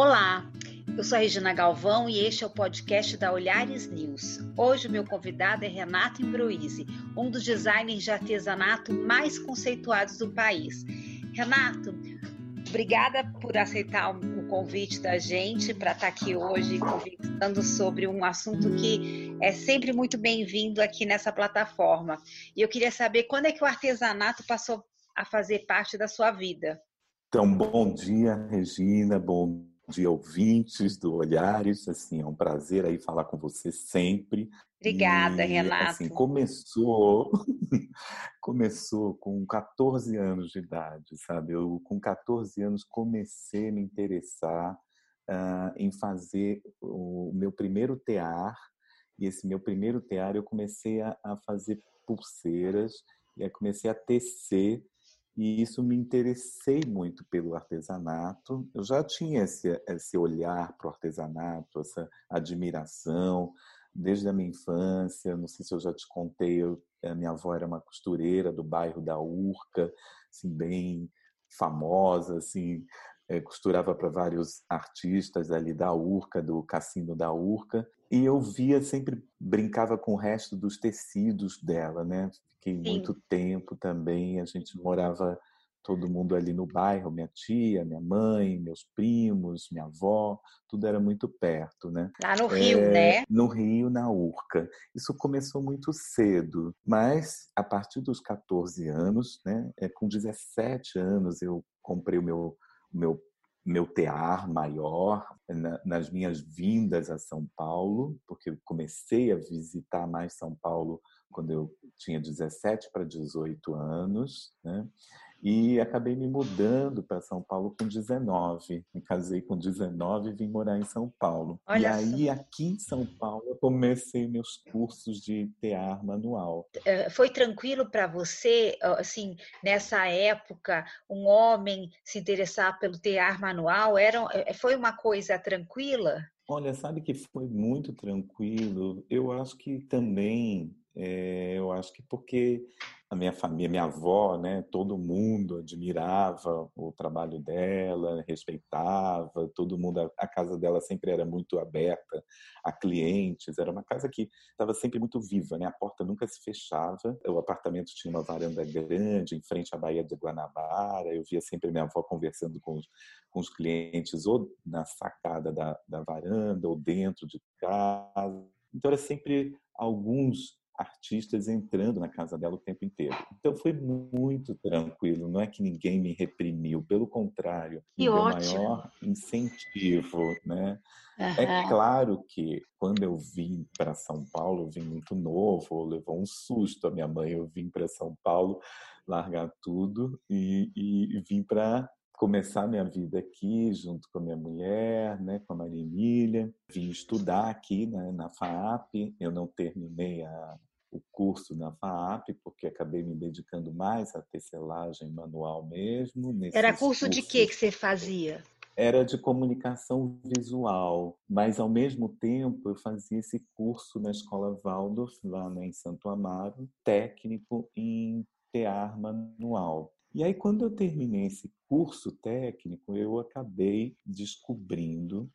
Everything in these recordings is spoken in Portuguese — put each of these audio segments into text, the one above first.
Olá, eu sou Regina Galvão e este é o podcast da Olhares News. Hoje o meu convidado é Renato Imbruise, um dos designers de artesanato mais conceituados do país. Renato, obrigada por aceitar o convite da gente para estar aqui hoje conversando sobre um assunto que é sempre muito bem-vindo aqui nessa plataforma. E eu queria saber quando é que o artesanato passou a fazer parte da sua vida. Então, bom dia, Regina, bom dia, ouvintes do Olhares. Assim, é um prazer aí falar com você sempre. Obrigada, e, Renato. Assim, começou, começou com 14 anos de idade, sabe? Eu, com 14 anos, comecei a me interessar uh, em fazer o meu primeiro tear. E esse meu primeiro tear, eu comecei a, a fazer pulseiras e aí comecei a tecer e isso me interessei muito pelo artesanato. Eu já tinha esse, esse olhar para o artesanato, essa admiração desde a minha infância. Não sei se eu já te contei, eu, a minha avó era uma costureira do bairro da Urca, assim, bem famosa, assim, é, costurava para vários artistas ali da Urca, do Cassino da Urca, e eu via sempre brincava com o resto dos tecidos dela, né? Fiquei Sim. muito tempo também, a gente morava todo mundo ali no bairro, minha tia, minha mãe, meus primos, minha avó, tudo era muito perto, né? Lá no Rio, é, né? No Rio, na Urca. Isso começou muito cedo, mas a partir dos 14 anos, né? É, com 17 anos eu comprei o meu meu meu tear maior na, nas minhas vindas a São Paulo, porque eu comecei a visitar mais São Paulo quando eu tinha 17 para 18 anos, né? E acabei me mudando para São Paulo com 19. Me casei com 19 e vim morar em São Paulo. Olha e aí, só. aqui em São Paulo, eu comecei meus cursos de tear manual. É, foi tranquilo para você, assim, nessa época, um homem se interessar pelo tear manual? Era, é, foi uma coisa tranquila? Olha, sabe que foi muito tranquilo. Eu acho que também, é, eu acho que porque a minha família, minha avó, né, todo mundo admirava o trabalho dela, respeitava, todo mundo, a casa dela sempre era muito aberta a clientes, era uma casa que estava sempre muito viva, né? A porta nunca se fechava. O apartamento tinha uma varanda grande em frente à Baía de Guanabara. Eu via sempre minha avó conversando com os, com os clientes ou na sacada da, da varanda ou dentro de casa. Então era sempre alguns artistas entrando na casa dela o tempo inteiro. Então foi muito tranquilo, não é que ninguém me reprimiu, pelo contrário, que me ótimo. deu maior incentivo, né? Uhum. É claro que quando eu vim para São Paulo, eu vim muito novo, levou um susto a minha mãe, eu vim para São Paulo largar tudo e, e vim para começar minha vida aqui junto com a minha mulher, né, com a Maria Emília. Vim estudar aqui né, na FAAP. Eu não terminei a, o curso na FAAP, porque acabei me dedicando mais à tecelagem manual mesmo. Era curso cursos. de que que você fazia? Era de comunicação visual, mas ao mesmo tempo eu fazia esse curso na Escola Waldorf, lá né, em Santo Amaro, técnico em tear manual. E aí, quando eu terminei esse curso técnico, eu acabei descobrindo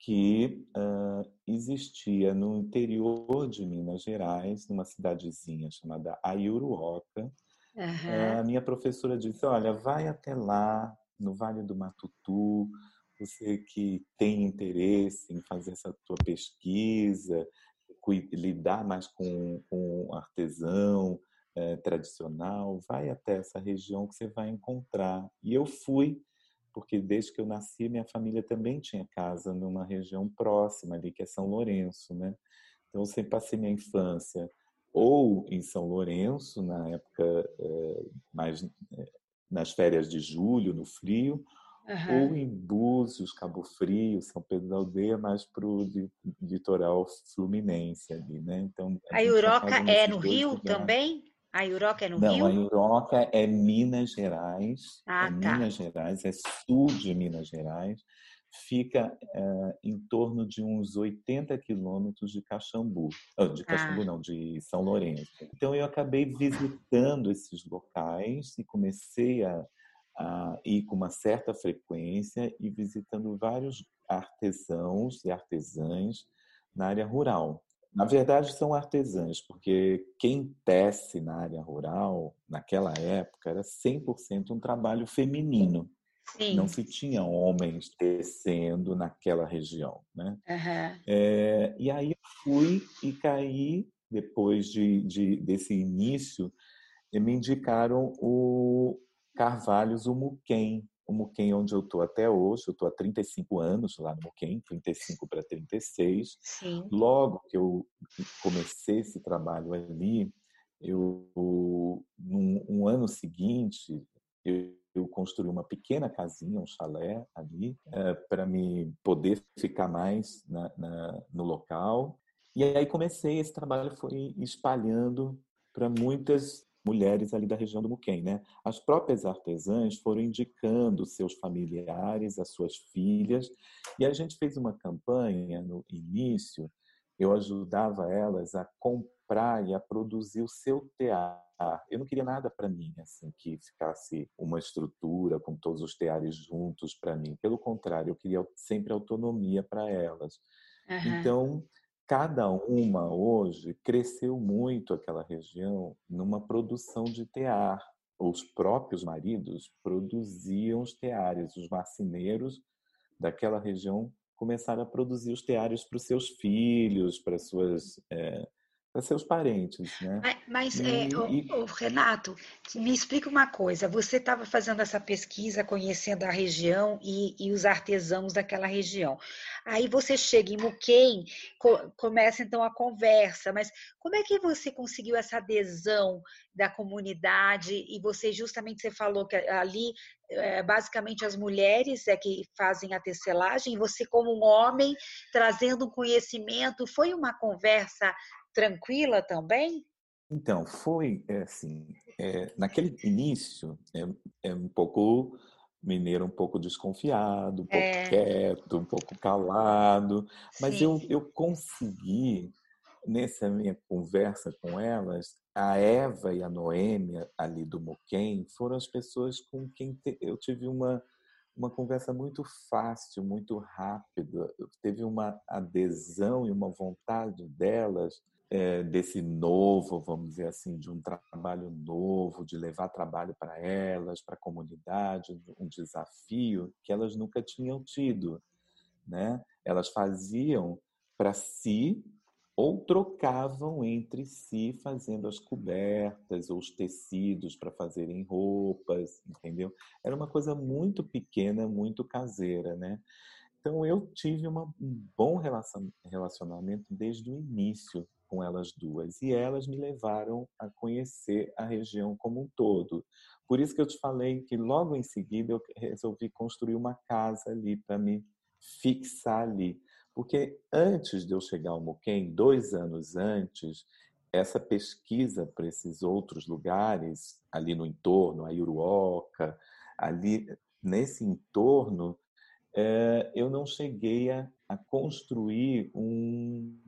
que uh, existia no interior de Minas Gerais, numa cidadezinha chamada Ayuruoca. Uhum. A minha professora disse: Olha, vai até lá, no Vale do Matutu, você que tem interesse em fazer essa tua pesquisa, lidar mais com, com artesão é, tradicional, vai até essa região que você vai encontrar. E eu fui porque desde que eu nasci, minha família também tinha casa numa região próxima ali, que é São Lourenço, né? Então, eu sempre passei minha infância ou em São Lourenço, na época é, mais é, nas férias de julho, no frio, uhum. ou em Búzios, Cabo Frio, São Pedro da Aldeia, mais para o litoral fluminense ali, né? Então a, a Euroca é no Rio lugares. também? A Iuroca é no Não, Rio? Não, a Iuroca é Minas Gerais. Ah, é tá. Minas Gerais, é sul de Minas Gerais. Fica é, em torno de uns 80 quilômetros de Caxambu. De Caxambu, ah. não, de São Lourenço. Então, eu acabei visitando esses locais e comecei a, a ir com uma certa frequência e visitando vários artesãos e artesãs na área rural. Na verdade, são artesãs, porque quem tece na área rural, naquela época, era 100% um trabalho feminino. Sim. Não se tinha homens tecendo naquela região. Né? Uhum. É, e aí fui e caí, depois de, de, desse início, me indicaram o Carvalhos, o Muquem, o Muquem onde eu estou até hoje, eu estou há 35 anos lá no Muquem, 35 para 36. Sim. Logo que eu comecei esse trabalho ali, eu, num um ano seguinte, eu, eu construí uma pequena casinha, um chalé ali, é, para me poder ficar mais na, na, no local. E aí comecei, esse trabalho foi espalhando para muitas mulheres ali da região do Muquem, né? As próprias artesãs foram indicando seus familiares, as suas filhas, e a gente fez uma campanha no início, eu ajudava elas a comprar e a produzir o seu tear. Eu não queria nada para mim, assim, que ficasse uma estrutura com todos os teares juntos para mim. Pelo contrário, eu queria sempre autonomia para elas. Uhum. Então, cada uma hoje cresceu muito aquela região numa produção de tear. Os próprios maridos produziam os teares, os marceneiros daquela região começaram a produzir os teares para os seus filhos, para suas é, para seus parentes, né? Mas, é, e, é, e... Renato, me explica uma coisa. Você estava fazendo essa pesquisa, conhecendo a região e, e, os artesãos daquela região. Aí você chega em Muquem, co começa então a conversa. Mas como é que você conseguiu essa adesão da comunidade? E você justamente você falou que ali é, basicamente as mulheres é que fazem a tecelagem. Você como um homem trazendo um conhecimento, foi uma conversa tranquila também? Então, foi é, assim, é, naquele início, é, é, um pouco mineiro, um pouco desconfiado, um pouco é. quieto, um pouco calado, mas eu, eu consegui, nessa minha conversa com elas, a Eva e a Noêmia ali do Moquém foram as pessoas com quem te, eu tive uma, uma conversa muito fácil, muito rápida. Teve uma adesão e uma vontade delas é, desse novo, vamos dizer assim, de um trabalho novo, de levar trabalho para elas, para a comunidade, um desafio que elas nunca tinham tido, né? Elas faziam para si ou trocavam entre si fazendo as cobertas ou os tecidos para fazerem roupas, entendeu? Era uma coisa muito pequena, muito caseira, né? Então eu tive uma, um bom relacionamento desde o início com elas duas e elas me levaram a conhecer a região como um todo. Por isso que eu te falei que logo em seguida eu resolvi construir uma casa ali para me fixar ali, porque antes de eu chegar ao Moquém, dois anos antes, essa pesquisa para esses outros lugares ali no entorno, a Iruoca, ali nesse entorno, é, eu não cheguei a construir um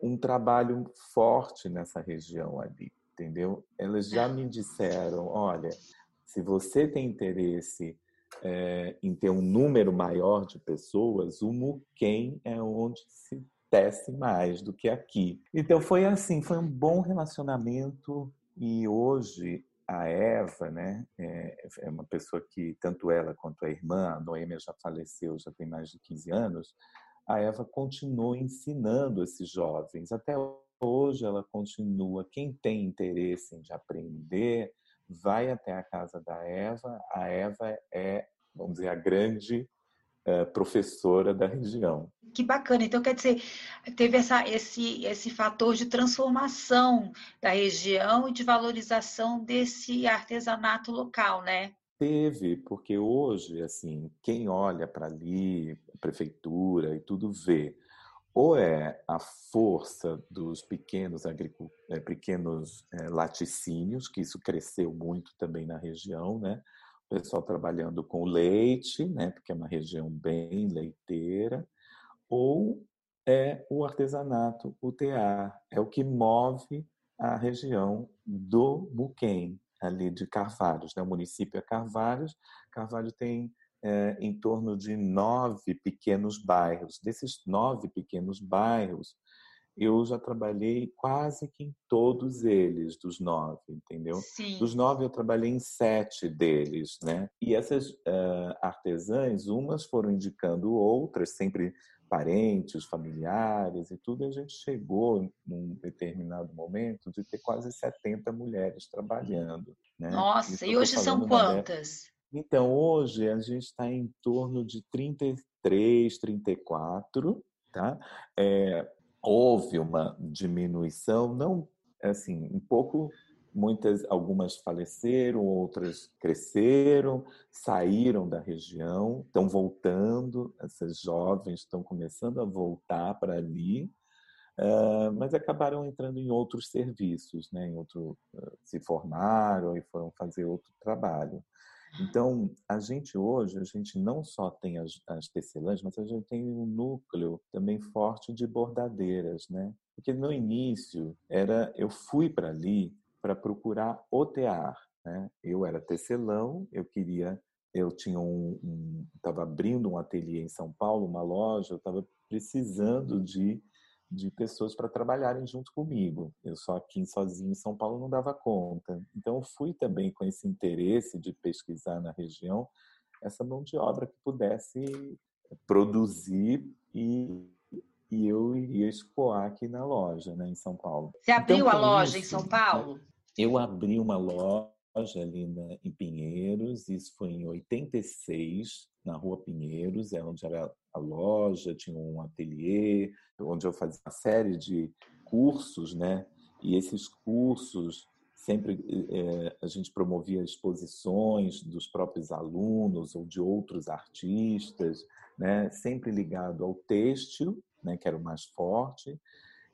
um trabalho forte nessa região ali, entendeu? Elas já me disseram, olha, se você tem interesse é, em ter um número maior de pessoas, o Muquem é onde se tece mais do que aqui. Então foi assim, foi um bom relacionamento e hoje a Eva, né, é, é uma pessoa que tanto ela quanto a irmã, a Noêmia já faleceu, já tem mais de 15 anos, a Eva continuou ensinando esses jovens. Até hoje ela continua. Quem tem interesse em aprender, vai até a casa da Eva. A Eva é, vamos dizer, a grande é, professora da região. Que bacana. Então, quer dizer, teve essa, esse, esse fator de transformação da região e de valorização desse artesanato local, né? Teve, porque hoje, assim, quem olha para ali, a prefeitura e tudo vê, ou é a força dos pequenos, é, pequenos é, laticínios, que isso cresceu muito também na região, né? O pessoal trabalhando com leite, né? Porque é uma região bem leiteira, ou é o artesanato, o tear, é o que move a região do Muquem. Ali de Carvalhos. Né? O município é Carvalhos. Carvalho tem é, em torno de nove pequenos bairros. Desses nove pequenos bairros, eu já trabalhei quase que em todos eles, dos nove, entendeu? Sim. Dos nove, eu trabalhei em sete deles, né? E essas uh, artesãs, umas foram indicando outras, sempre parentes, familiares e tudo, e a gente chegou num determinado momento de ter quase 70 mulheres trabalhando. Né? Nossa, e hoje são quantas? Então, hoje a gente está em torno de 33, 34, tá? É, houve uma diminuição, não assim, um pouco muitas algumas faleceram, outras cresceram, saíram da região, estão voltando, essas jovens estão começando a voltar para ali, uh, mas acabaram entrando em outros serviços, né, em outro uh, se formaram e foram fazer outro trabalho. Então, a gente hoje, a gente não só tem as, as tecelãs, mas a gente tem um núcleo também forte de bordadeiras, né? Porque no início era, eu fui para ali para procurar o tear, né? Eu era tecelão, eu queria, eu tinha um, estava um, abrindo um ateliê em São Paulo, uma loja, eu estava precisando de de pessoas para trabalharem junto comigo. Eu só aqui sozinho em São Paulo não dava conta. Então eu fui também com esse interesse de pesquisar na região essa mão de obra que pudesse produzir e, e eu iria escoar aqui na loja, né, em São Paulo. Você abriu então, a loja isso, em São Paulo? Eu abri uma loja ali na, em Pinheiros, isso foi em 86, na Rua Pinheiros, é onde era a loja, tinha um ateliê, onde eu fazia uma série de cursos, né? E esses cursos sempre é, a gente promovia exposições dos próprios alunos ou de outros artistas, né? Sempre ligado ao têxtil, né? Que era o mais forte.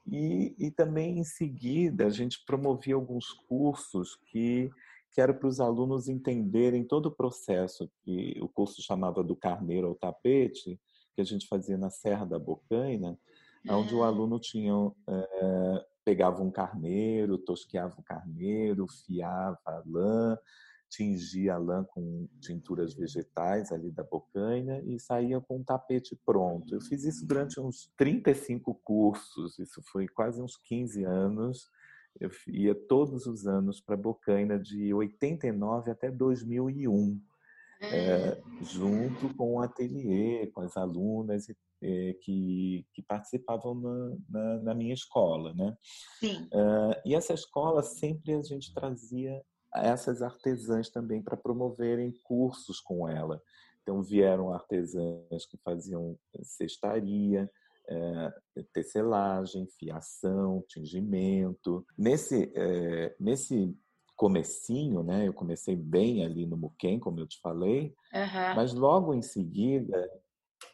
E, e também em seguida a gente promovia alguns cursos que que era para os alunos entenderem todo o processo que o curso chamava do carneiro ao tapete, que a gente fazia na Serra da Bocaina, onde o ah. aluno tinha é, pegava um carneiro, tosqueava o carneiro, fiava a lã, tingia a lã com tinturas vegetais ali da bocaina e saía com um tapete pronto. Eu fiz isso durante uns 35 cursos, isso foi quase uns 15 anos, eu ia todos os anos para Bocaina de 89 até 2001, é, junto com o ateliê, com as alunas é, que, que participavam na, na, na, minha escola, né? Sim. É, e essa escola sempre a gente trazia essas artesãs também para promoverem cursos com ela. Então vieram artesãs que faziam cestaria, é, tecelagem, fiação, tingimento. Nesse, é, nesse comecinho, né, eu comecei bem ali no Muquem, como eu te falei, uhum. mas logo em seguida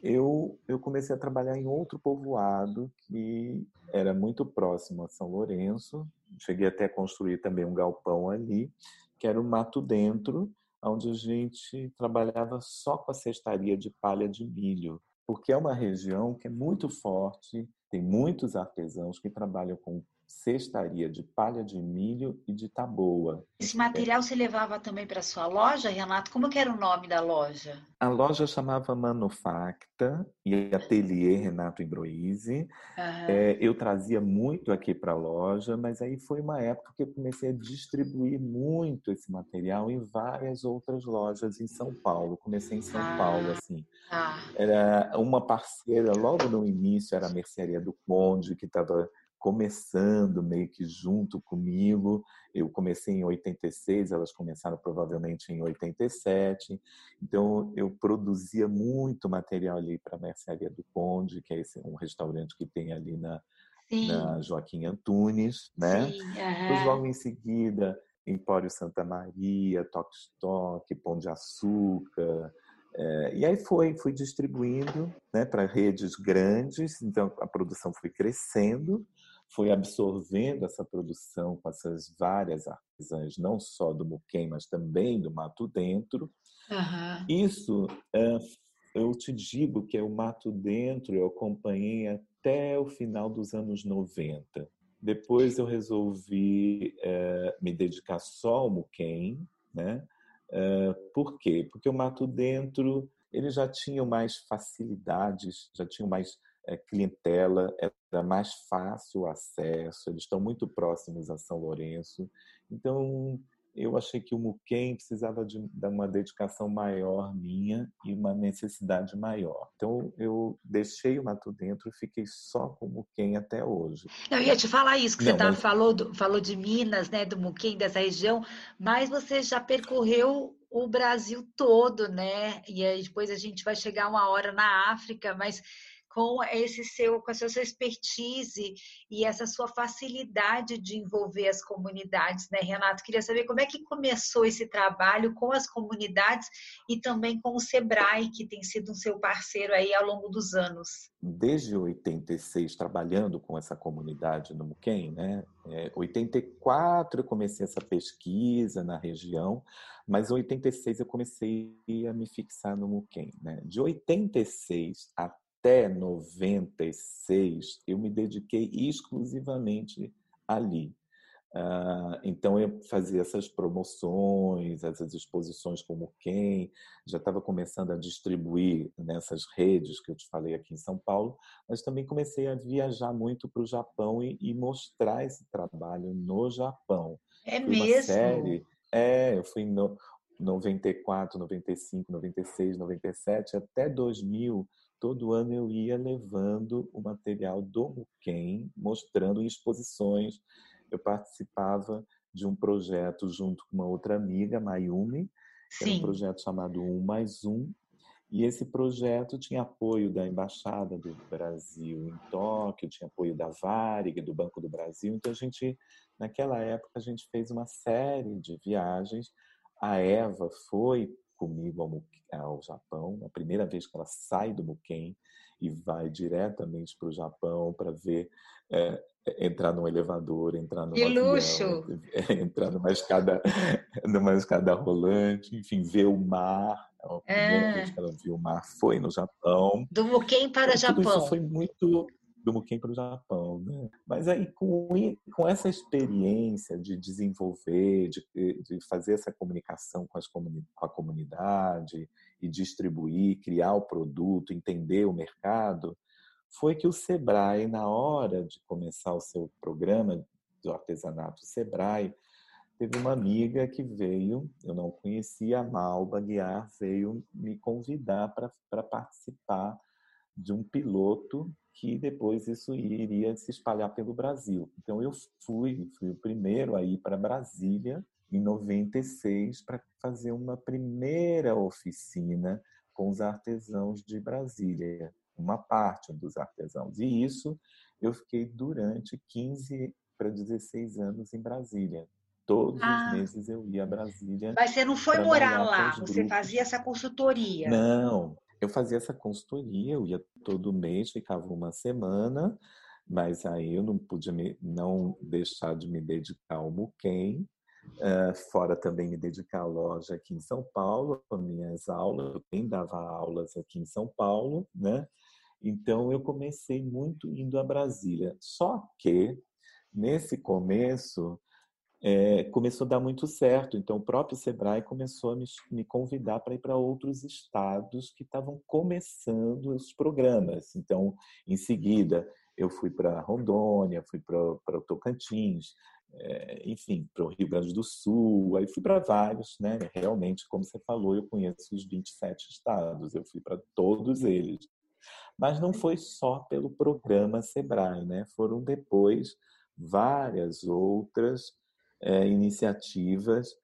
eu, eu comecei a trabalhar em outro povoado que era muito próximo a São Lourenço. Cheguei até a construir também um galpão ali, que era o Mato Dentro, onde a gente trabalhava só com a cestaria de palha de milho porque é uma região que é muito forte, tem muitos artesãos que trabalham com cestaria de palha de milho e de taboa. Esse material você levava também para sua loja, Renato? Como era o nome da loja? A loja chamava Manufacta e Ateliê Renato Imbroise. Uhum. É, eu trazia muito aqui para a loja, mas aí foi uma época que eu comecei a distribuir muito esse material em várias outras lojas em São Paulo. Comecei em São ah. Paulo, assim. Ah. Era uma parceira, logo no início, era a Mercearia do Conde, que estava começando meio que junto comigo. Eu comecei em 86, elas começaram provavelmente em 87. Então eu produzia muito material ali para a Mercearia do Conde, que é esse um restaurante que tem ali na, na Joaquim Antunes, né? Sim, Depois logo em seguida Empório Santa Maria, Toque Stock, Pão de Açúcar, é, e aí foi, fui distribuindo né, para redes grandes, então a produção foi crescendo foi absorvendo essa produção com essas várias artesãs, não só do Muquem, mas também do Mato Dentro. Uhum. Isso, eu te digo que é o Mato Dentro eu acompanhei até o final dos anos 90. Depois eu resolvi me dedicar só ao Muquem, né? Por quê? Porque o Mato Dentro eles já tinham mais facilidades, já tinham mais clientela, era mais fácil o acesso, eles estão muito próximos a São Lourenço. Então, eu achei que o Muquem precisava de, de, uma dedicação maior minha e uma necessidade maior. Então, eu deixei o Mato Dentro e fiquei só com o Muquem até hoje. Eu ia te falar isso, que Não, você tá, mas... falou, do, falou de Minas, né, do Muquem, dessa região, mas você já percorreu o Brasil todo, né? E aí depois a gente vai chegar uma hora na África, mas com esse seu, com a sua expertise e essa sua facilidade de envolver as comunidades, né, Renato? Queria saber como é que começou esse trabalho com as comunidades e também com o Sebrae, que tem sido um seu parceiro aí ao longo dos anos. Desde 86, trabalhando com essa comunidade no Muquem, né? É, 84 eu comecei essa pesquisa na região, mas em 86 eu comecei a me fixar no Muquem, né? De 86 a até 96 eu me dediquei exclusivamente ali. Uh, então eu fazia essas promoções, essas exposições como quem, já estava começando a distribuir nessas redes que eu te falei aqui em São Paulo, mas também comecei a viajar muito para o Japão e, e, mostrar esse trabalho no Japão. É Foi mesmo? Série, é, eu fui em no, 94, 95, 96, 97 até 2000 todo ano eu ia levando o material do Muquem, mostrando em exposições. Eu participava de um projeto junto com uma outra amiga, Mayumi, que era um projeto chamado Um Mais Um, e esse projeto tinha apoio da Embaixada do Brasil em Tóquio, tinha apoio da Varig, do Banco do Brasil. Então, a gente, naquela época, a gente fez uma série de viagens. A Eva foi comigo ao, ao Japão, a primeira vez que ela sai do Muken e vai diretamente para o Japão para ver é, entrar num elevador, entrar num que avião, luxo. entrar numa escada, numa escada rolante, enfim, ver o mar. A primeira é. vez que ela viu o mar foi no Japão. Do Muken para o Japão. Isso foi muito do Muquem para o Japão. Né? Mas aí, com, com essa experiência de desenvolver, de, de fazer essa comunicação com, as com a comunidade e distribuir, criar o produto, entender o mercado, foi que o Sebrae, na hora de começar o seu programa do artesanato Sebrae, teve uma amiga que veio, eu não conhecia, a Malba Guiar, veio me convidar para participar de um piloto que depois isso iria se espalhar pelo Brasil. Então eu fui, fui o primeiro a ir para Brasília em 96 para fazer uma primeira oficina com os artesãos de Brasília, uma parte dos artesãos. E isso eu fiquei durante 15 para 16 anos em Brasília. Todos ah. os meses eu ia a Brasília. Mas você não foi morar lá, você fazia essa consultoria. Não, eu fazia essa consultoria, eu ia todo mês, ficava uma semana, mas aí eu não podia me, não deixar de me dedicar ao Muquem, uh, fora também me dedicar à loja aqui em São Paulo, as minhas aulas, eu também dava aulas aqui em São Paulo, né? Então eu comecei muito indo a Brasília. Só que nesse começo é, começou a dar muito certo. Então, o próprio Sebrae começou a me, me convidar para ir para outros estados que estavam começando os programas. Então, em seguida, eu fui para Rondônia, fui para o Tocantins, é, enfim, para o Rio Grande do Sul, aí fui para vários, né? Realmente, como você falou, eu conheço os 27 estados, eu fui para todos eles. Mas não foi só pelo programa Sebrae, né? Foram depois várias outras é, iniciativas,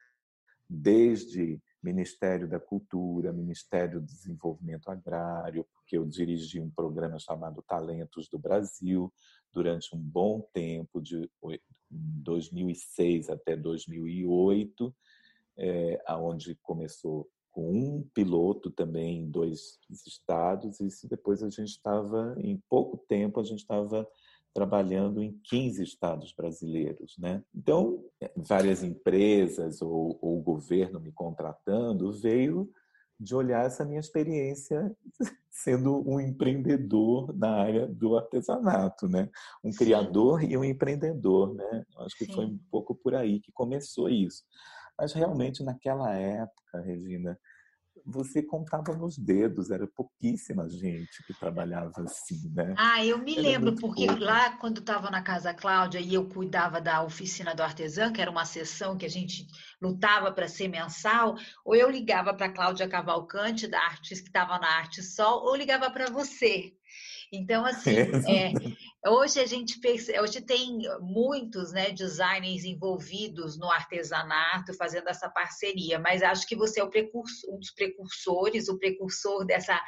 desde Ministério da Cultura, Ministério do Desenvolvimento Agrário, porque eu dirigi um programa chamado Talentos do Brasil durante um bom tempo, de 2006 até 2008, é, aonde começou com um piloto também em dois estados, e depois a gente estava, em pouco tempo, a gente estava trabalhando em 15 estados brasileiros. Né? Então, várias empresas ou, ou o governo me contratando veio de olhar essa minha experiência sendo um empreendedor na área do artesanato, né? Um Sim. criador e um empreendedor, né? Acho que Sim. foi um pouco por aí que começou isso. Mas realmente naquela época, Regina, você contava nos dedos, era pouquíssima gente que trabalhava assim, né? Ah, eu me era lembro, porque pouco. lá quando estava na Casa Cláudia e eu cuidava da oficina do artesão, que era uma sessão que a gente lutava para ser mensal, ou eu ligava para Cláudia Cavalcante, da Artes, que estava na Arte Sol, ou ligava para você. Então, assim, é, hoje a gente hoje tem muitos né, designers envolvidos no artesanato, fazendo essa parceria, mas acho que você é um dos precursores, o precursor dessa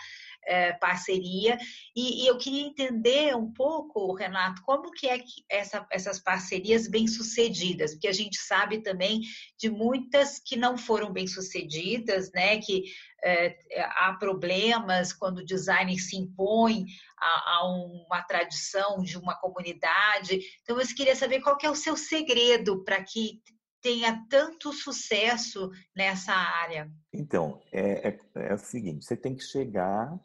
é, parceria. E, e, eu queria entender um pouco, Renato, como que é que essa, essas parcerias bem-sucedidas, porque a gente sabe também de muitas que não foram bem-sucedidas, né? Que é, há problemas quando o design se impõe a, a, uma tradição de uma comunidade. Então, eu queria saber qual que é o seu segredo para que tenha tanto sucesso nessa área? Então, é, é, é, o seguinte: você tem que chegar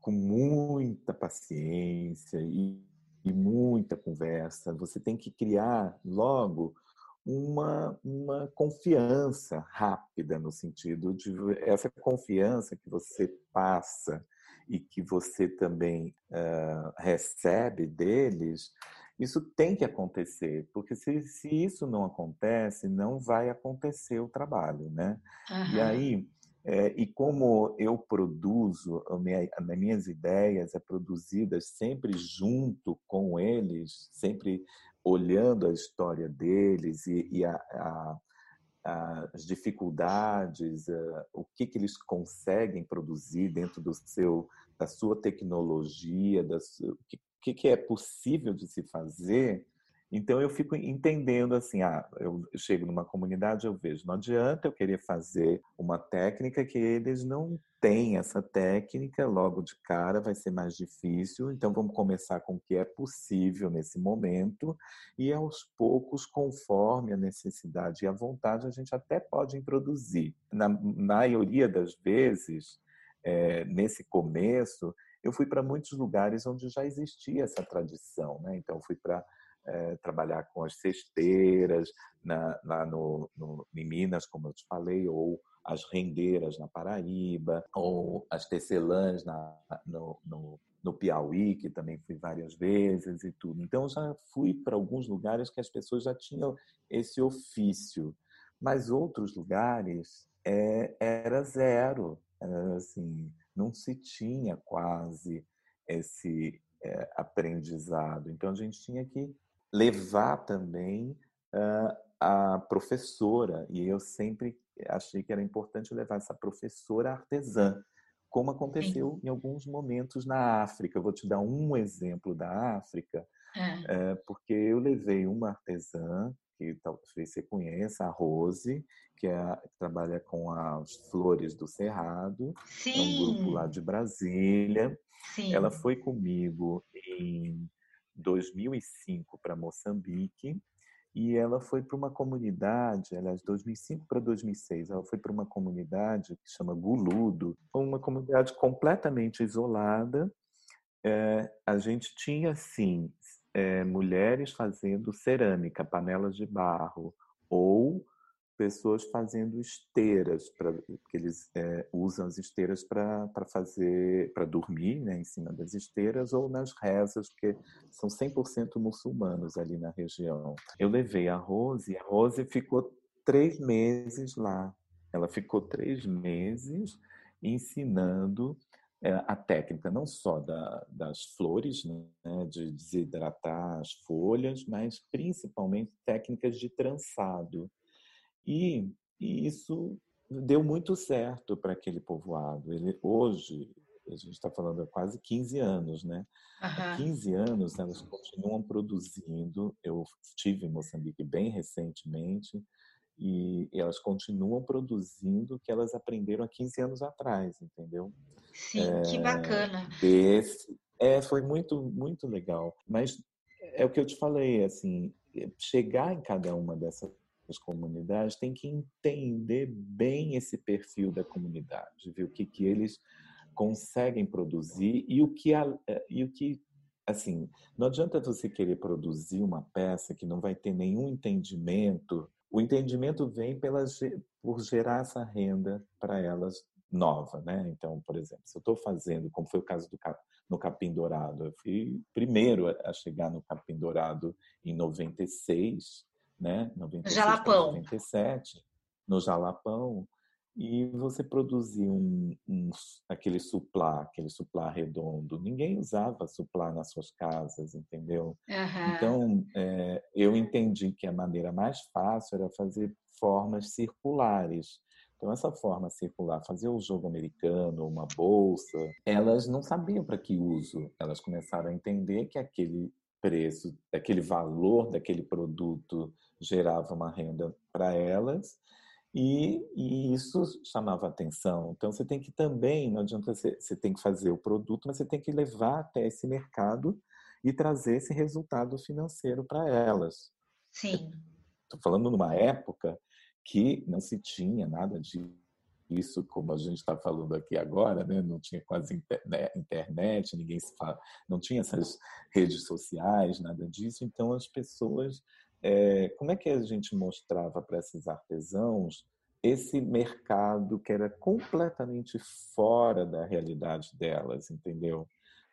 com muita paciência e, e muita conversa. Você tem que criar logo uma, uma confiança rápida, no sentido de essa confiança que você passa e que você também uh, recebe deles, isso tem que acontecer, porque se, se isso não acontece, não vai acontecer o trabalho, né? Uhum. E aí, é, e como eu produzo, minha, as minhas ideias é produzidas sempre junto com eles, sempre olhando a história deles e, e a, a, as dificuldades, o que, que eles conseguem produzir dentro do seu, da sua tecnologia, da sua, o que, que é possível de se fazer, então eu fico entendendo assim, ah, eu chego numa comunidade, eu vejo, não adianta eu querer fazer uma técnica que eles não têm essa técnica, logo de cara vai ser mais difícil, então vamos começar com o que é possível nesse momento e aos poucos, conforme a necessidade e a vontade, a gente até pode introduzir. Na maioria das vezes, é, nesse começo, eu fui para muitos lugares onde já existia essa tradição, né? Então fui para é, trabalhar com as cesteiras na, no, no, em Minas, como eu te falei, ou as rendeiras na Paraíba, ou as tecelãs na, no, no, no Piauí, que também fui várias vezes e tudo. Então, já fui para alguns lugares que as pessoas já tinham esse ofício, mas outros lugares é, era zero, era assim, não se tinha quase esse é, aprendizado. Então, a gente tinha que levar também uh, a professora, e eu sempre achei que era importante levar essa professora artesã, como aconteceu Sim. em alguns momentos na África. Eu vou te dar um exemplo da África, é. Uh, porque eu levei uma artesã, que talvez você conheça, a Rose, que, é, que trabalha com as flores do Cerrado, Sim. é um grupo lá de Brasília. Sim. Ela foi comigo em 2005 para Moçambique e ela foi para uma comunidade, aliás, 2005 para 2006, ela foi para uma comunidade que chama Guludo, uma comunidade completamente isolada. É, a gente tinha, sim, é, mulheres fazendo cerâmica, panelas de barro, ou pessoas fazendo esteiras, pra, que eles é, usam as esteiras para fazer, para dormir né, em cima das esteiras ou nas rezas, porque são 100% muçulmanos ali na região. Eu levei a Rose, a Rose ficou três meses lá. Ela ficou três meses ensinando é, a técnica não só da, das flores, né, de desidratar as folhas, mas principalmente técnicas de trançado. E, e isso deu muito certo para aquele povoado. Ele, hoje, a gente está falando há quase 15 anos, né? Uhum. Há 15 anos elas continuam produzindo. Eu estive em Moçambique bem recentemente e elas continuam produzindo o que elas aprenderam há 15 anos atrás, entendeu? Sim, é, que bacana. Desse, é, foi muito, muito legal. Mas é o que eu te falei, assim, chegar em cada uma dessas as comunidades têm que entender bem esse perfil da comunidade, ver o que, que eles conseguem produzir e o que, é, e o que assim, não adianta você querer produzir uma peça que não vai ter nenhum entendimento. O entendimento vem pela, por gerar essa renda para elas nova, né? Então, por exemplo, se eu estou fazendo, como foi o caso do no Capim Dourado, eu fui primeiro a chegar no Capim Dourado em 96, né? 96 Jalapão. 97, no Jalapão e você produzir um, um, aquele suplá, aquele suplá redondo. Ninguém usava suplá nas suas casas, entendeu? Uhum. Então, é, eu entendi que a maneira mais fácil era fazer formas circulares. Então, essa forma circular, fazer o jogo americano, uma bolsa, elas não sabiam para que uso. Elas começaram a entender que aquele preço, aquele valor daquele produto gerava uma renda para elas e, e, isso chamava atenção. Então você tem que também, não adianta você, você tem que fazer o produto, mas você tem que levar até esse mercado e trazer esse resultado financeiro para elas. Sim. Estou falando numa época que não se tinha nada disso, como a gente está falando aqui agora, né? não tinha quase internet, internet ninguém se fala, não tinha essas redes sociais, nada disso. Então as pessoas é, como é que a gente mostrava para esses artesãos esse mercado que era completamente fora da realidade delas, entendeu?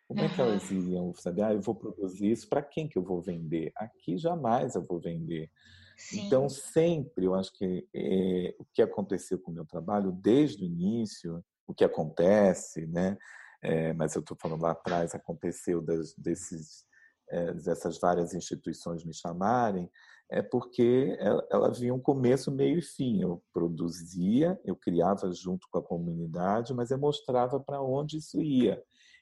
Como é que elas iriam saber, ah, eu vou produzir isso, para quem que eu vou vender? Aqui jamais eu vou vender. Sim. Então, sempre, eu acho que é, o que aconteceu com o meu trabalho, desde o início, o que acontece, né? É, mas eu estou falando lá atrás, aconteceu das, desses dessas várias instituições me chamarem, é porque ela, ela via um começo, meio e fim. Eu produzia, eu criava junto com a comunidade, mas eu mostrava para onde isso ia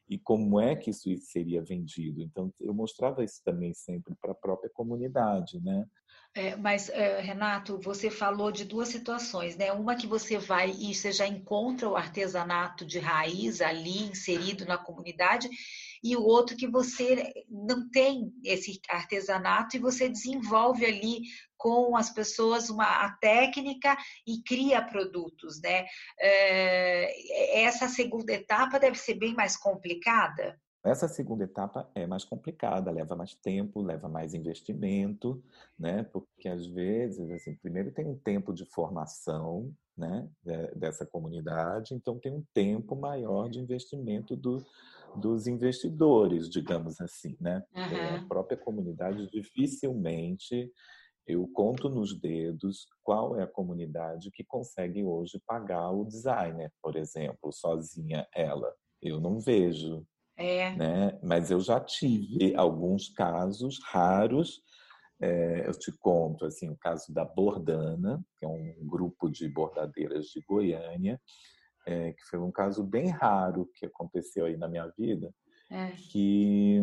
e como é que isso seria vendido. Então, eu mostrava isso também sempre para a própria comunidade, né? É, mas, é, Renato, você falou de duas situações, né? Uma que você vai e você já encontra o artesanato de raiz ali inserido na comunidade, e o outro que você não tem esse artesanato e você desenvolve ali com as pessoas uma a técnica e cria produtos, né? É, essa segunda etapa deve ser bem mais complicada. Essa segunda etapa é mais complicada, leva mais tempo, leva mais investimento, né? Porque às vezes, assim, primeiro tem um tempo de formação, né, dessa comunidade, então tem um tempo maior de investimento do, dos investidores, digamos assim, né? Uhum. A própria comunidade dificilmente eu conto nos dedos qual é a comunidade que consegue hoje pagar o designer, por exemplo, sozinha ela. Eu não vejo. É. Né? Mas eu já tive alguns casos raros. É, eu te conto assim o caso da Bordana, que é um grupo de bordadeiras de Goiânia, é, que foi um caso bem raro que aconteceu aí na minha vida, é. que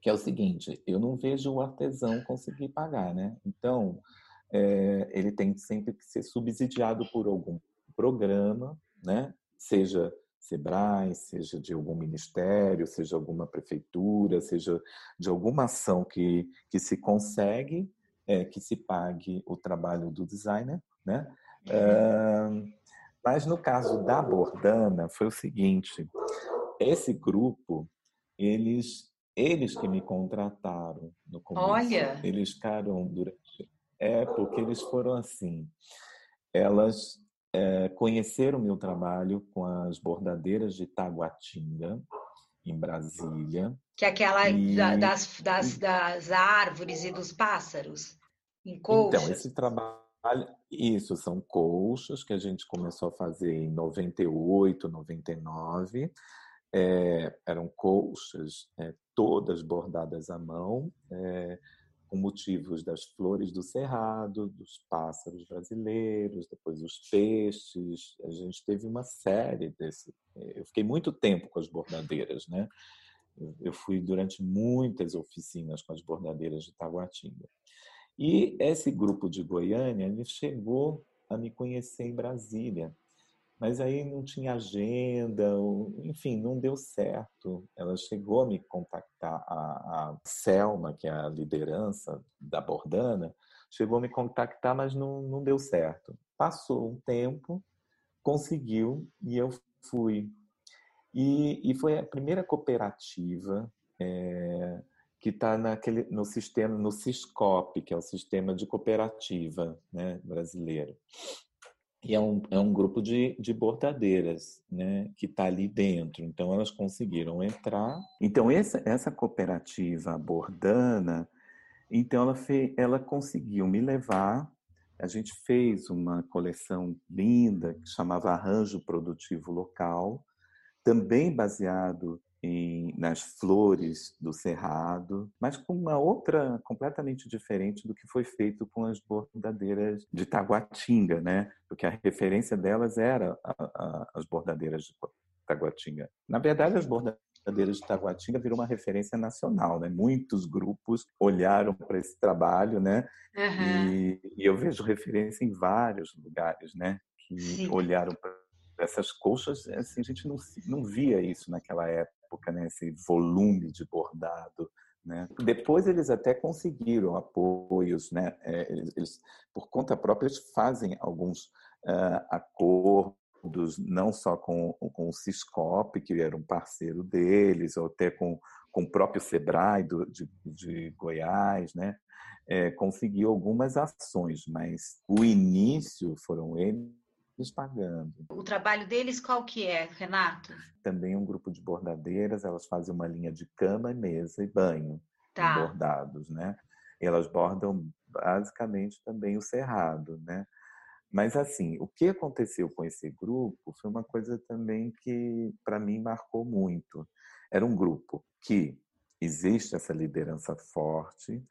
que é o seguinte: eu não vejo o artesão conseguir pagar, né? Então, é, ele tem sempre que ser subsidiado por algum programa, né? Seja Sebrae, seja de algum ministério, seja alguma prefeitura, seja de alguma ação que, que se consegue é, que se pague o trabalho do designer, né? Uhum. Mas no caso da Bordana foi o seguinte: esse grupo eles eles que me contrataram no começo. Olha! Eles ficaram durante. É, porque eles foram assim. Elas é, conheceram meu trabalho com as bordadeiras de Taguatinga, em Brasília. Que é aquela e... das, das, das árvores e dos pássaros, em colchas. Então, esse trabalho, isso, são colchas que a gente começou a fazer em 98, 99 é, eram colchas é, todas bordadas à mão, é, com motivos das flores do cerrado, dos pássaros brasileiros, depois os peixes. A gente teve uma série desse. Eu fiquei muito tempo com as bordadeiras, né? Eu fui durante muitas oficinas com as bordadeiras de Taguatinga. E esse grupo de Goiânia ele chegou a me conhecer em Brasília mas aí não tinha agenda, enfim, não deu certo. Ela chegou a me contactar, a, a Selma, que é a liderança da Bordana, chegou a me contactar, mas não, não deu certo. Passou um tempo, conseguiu e eu fui. E, e foi a primeira cooperativa é, que está no sistema, no Ciscop, que é o sistema de cooperativa né, brasileiro. E é um, é um grupo de, de bordadeiras né, que está ali dentro. Então, elas conseguiram entrar. Então, essa, essa cooperativa bordana, então ela, fez, ela conseguiu me levar. A gente fez uma coleção linda que chamava Arranjo Produtivo Local, também baseado em, nas flores do cerrado, mas com uma outra completamente diferente do que foi feito com as bordadeiras de Taguatinga, né? Porque a referência delas era a, a, as bordadeiras de Taguatinga. Na verdade, as bordadeiras de Taguatinga virou uma referência nacional, né? Muitos grupos olharam para esse trabalho, né? Uhum. E, e, eu vejo referência em vários lugares, né? Que Sim. olharam para essas colchas, assim, a gente não, não via isso naquela época, né? esse volume de bordado. Né? Depois eles até conseguiram apoios, né? É, eles, por conta própria, eles fazem alguns uh, acordos, não só com, com o Ciscop, que era um parceiro deles, ou até com, com o próprio Sebrae do, de, de Goiás, né? É, conseguiu algumas ações, mas o início foram eles nos pagando. O trabalho deles qual que é, Renato? Também um grupo de bordadeiras, elas fazem uma linha de cama, mesa e banho tá. bordados, né? E elas bordam basicamente também o cerrado, né? Mas assim, o que aconteceu com esse grupo foi uma coisa também que para mim marcou muito. Era um grupo que existe essa liderança forte,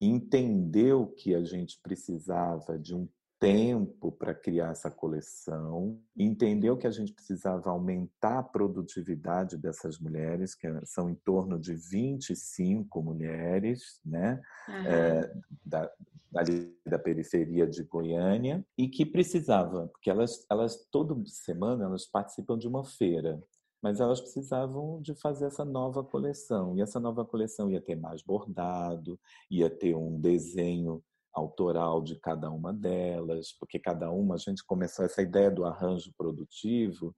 entendeu que a gente precisava de um tempo para criar essa coleção, entendeu que a gente precisava aumentar a produtividade dessas mulheres, que são em torno de 25 mulheres, né, uhum. é, da, ali da periferia de Goiânia, e que precisava, porque elas, elas toda semana elas participam de uma feira, mas elas precisavam de fazer essa nova coleção. E essa nova coleção ia ter mais bordado, ia ter um desenho autoral de cada uma delas, porque cada uma, a gente começou essa ideia do arranjo produtivo,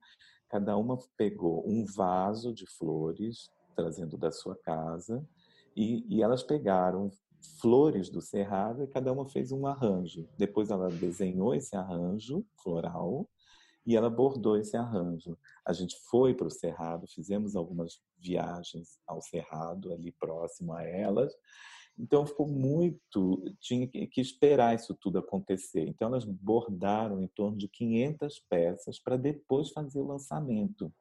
cada uma pegou um vaso de flores, trazendo da sua casa, e, e elas pegaram flores do cerrado e cada uma fez um arranjo. Depois ela desenhou esse arranjo floral e ela bordou esse arranjo. A gente foi para o cerrado, fizemos algumas viagens ao cerrado ali próximo a elas então ficou muito, tinha que esperar isso tudo acontecer. Então elas bordaram em torno de 500 peças para depois fazer o lançamento.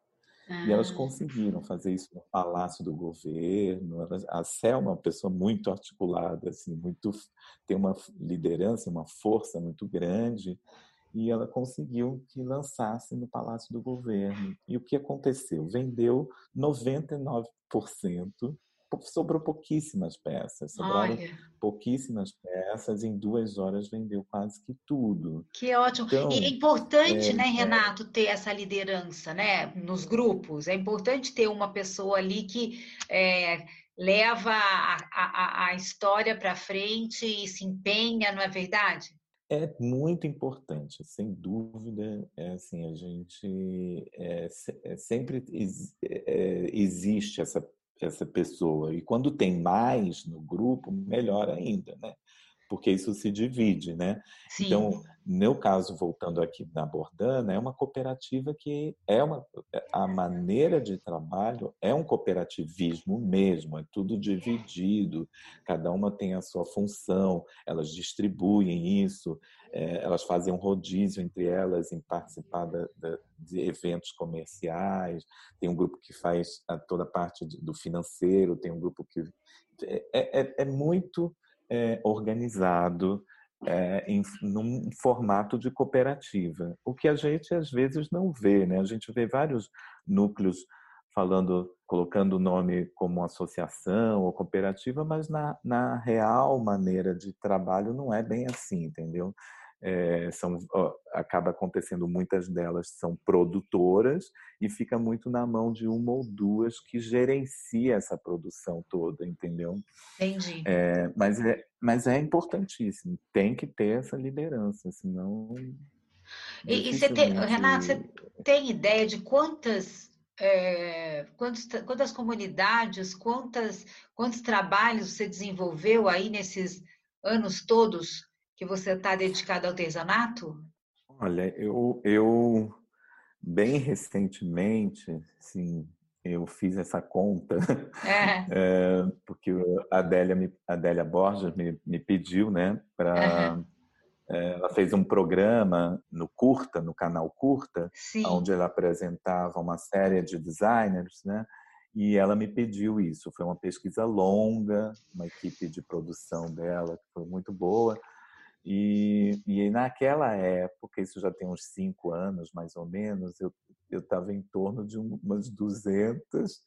Ah. E elas ah. conseguiram fazer isso no Palácio do Governo. A Selma é uma pessoa muito articulada, assim, muito tem uma liderança, uma força muito grande. E ela conseguiu que lançasse no Palácio do Governo. E o que aconteceu? Vendeu 99% sobrou pouquíssimas peças, sobraram Olha. pouquíssimas peças, em duas horas vendeu quase que tudo. Que ótimo. Então, e é importante, é, né, é Renato, ter essa liderança, né, nos grupos. É importante ter uma pessoa ali que é, leva a, a, a história para frente e se empenha, não é verdade? É muito importante, sem dúvida. É assim, a gente é, é sempre é, existe essa essa pessoa. E quando tem mais no grupo, melhor ainda, né? Porque isso se divide, né? Sim. Então, no meu caso, voltando aqui na Bordana, é uma cooperativa que é uma a maneira de trabalho é um cooperativismo mesmo, é tudo dividido, cada uma tem a sua função, elas distribuem isso, é, elas fazem um rodízio entre elas em participar da, da, de eventos comerciais, tem um grupo que faz a, toda a parte do financeiro, tem um grupo que é, é, é muito é, organizado é, em num formato de cooperativa, o que a gente às vezes não vê, né? A gente vê vários núcleos falando, colocando o nome como associação ou cooperativa, mas na, na real maneira de trabalho não é bem assim, entendeu? É, são, ó, acaba acontecendo muitas delas são produtoras e fica muito na mão de uma ou duas que gerencia essa produção toda, entendeu? Entendi. É, mas, é, mas é importantíssimo, tem que ter essa liderança, senão. E, e você tem, Renato, você tem ideia de quantas é, quantos, quantas comunidades, quantas, quantos trabalhos você desenvolveu aí nesses anos todos que você está dedicado ao artesanato? Olha, eu, eu bem recentemente, sim, eu fiz essa conta, é. É, porque a Adélia, me, a Adélia Borges me, me pediu, né, para... Uhum. É, ela fez um programa no Curta, no canal Curta, Sim. onde ela apresentava uma série de designers, né? E ela me pediu isso. Foi uma pesquisa longa, uma equipe de produção dela que foi muito boa. E, e naquela época, isso já tem uns cinco anos mais ou menos, eu estava em torno de umas 200,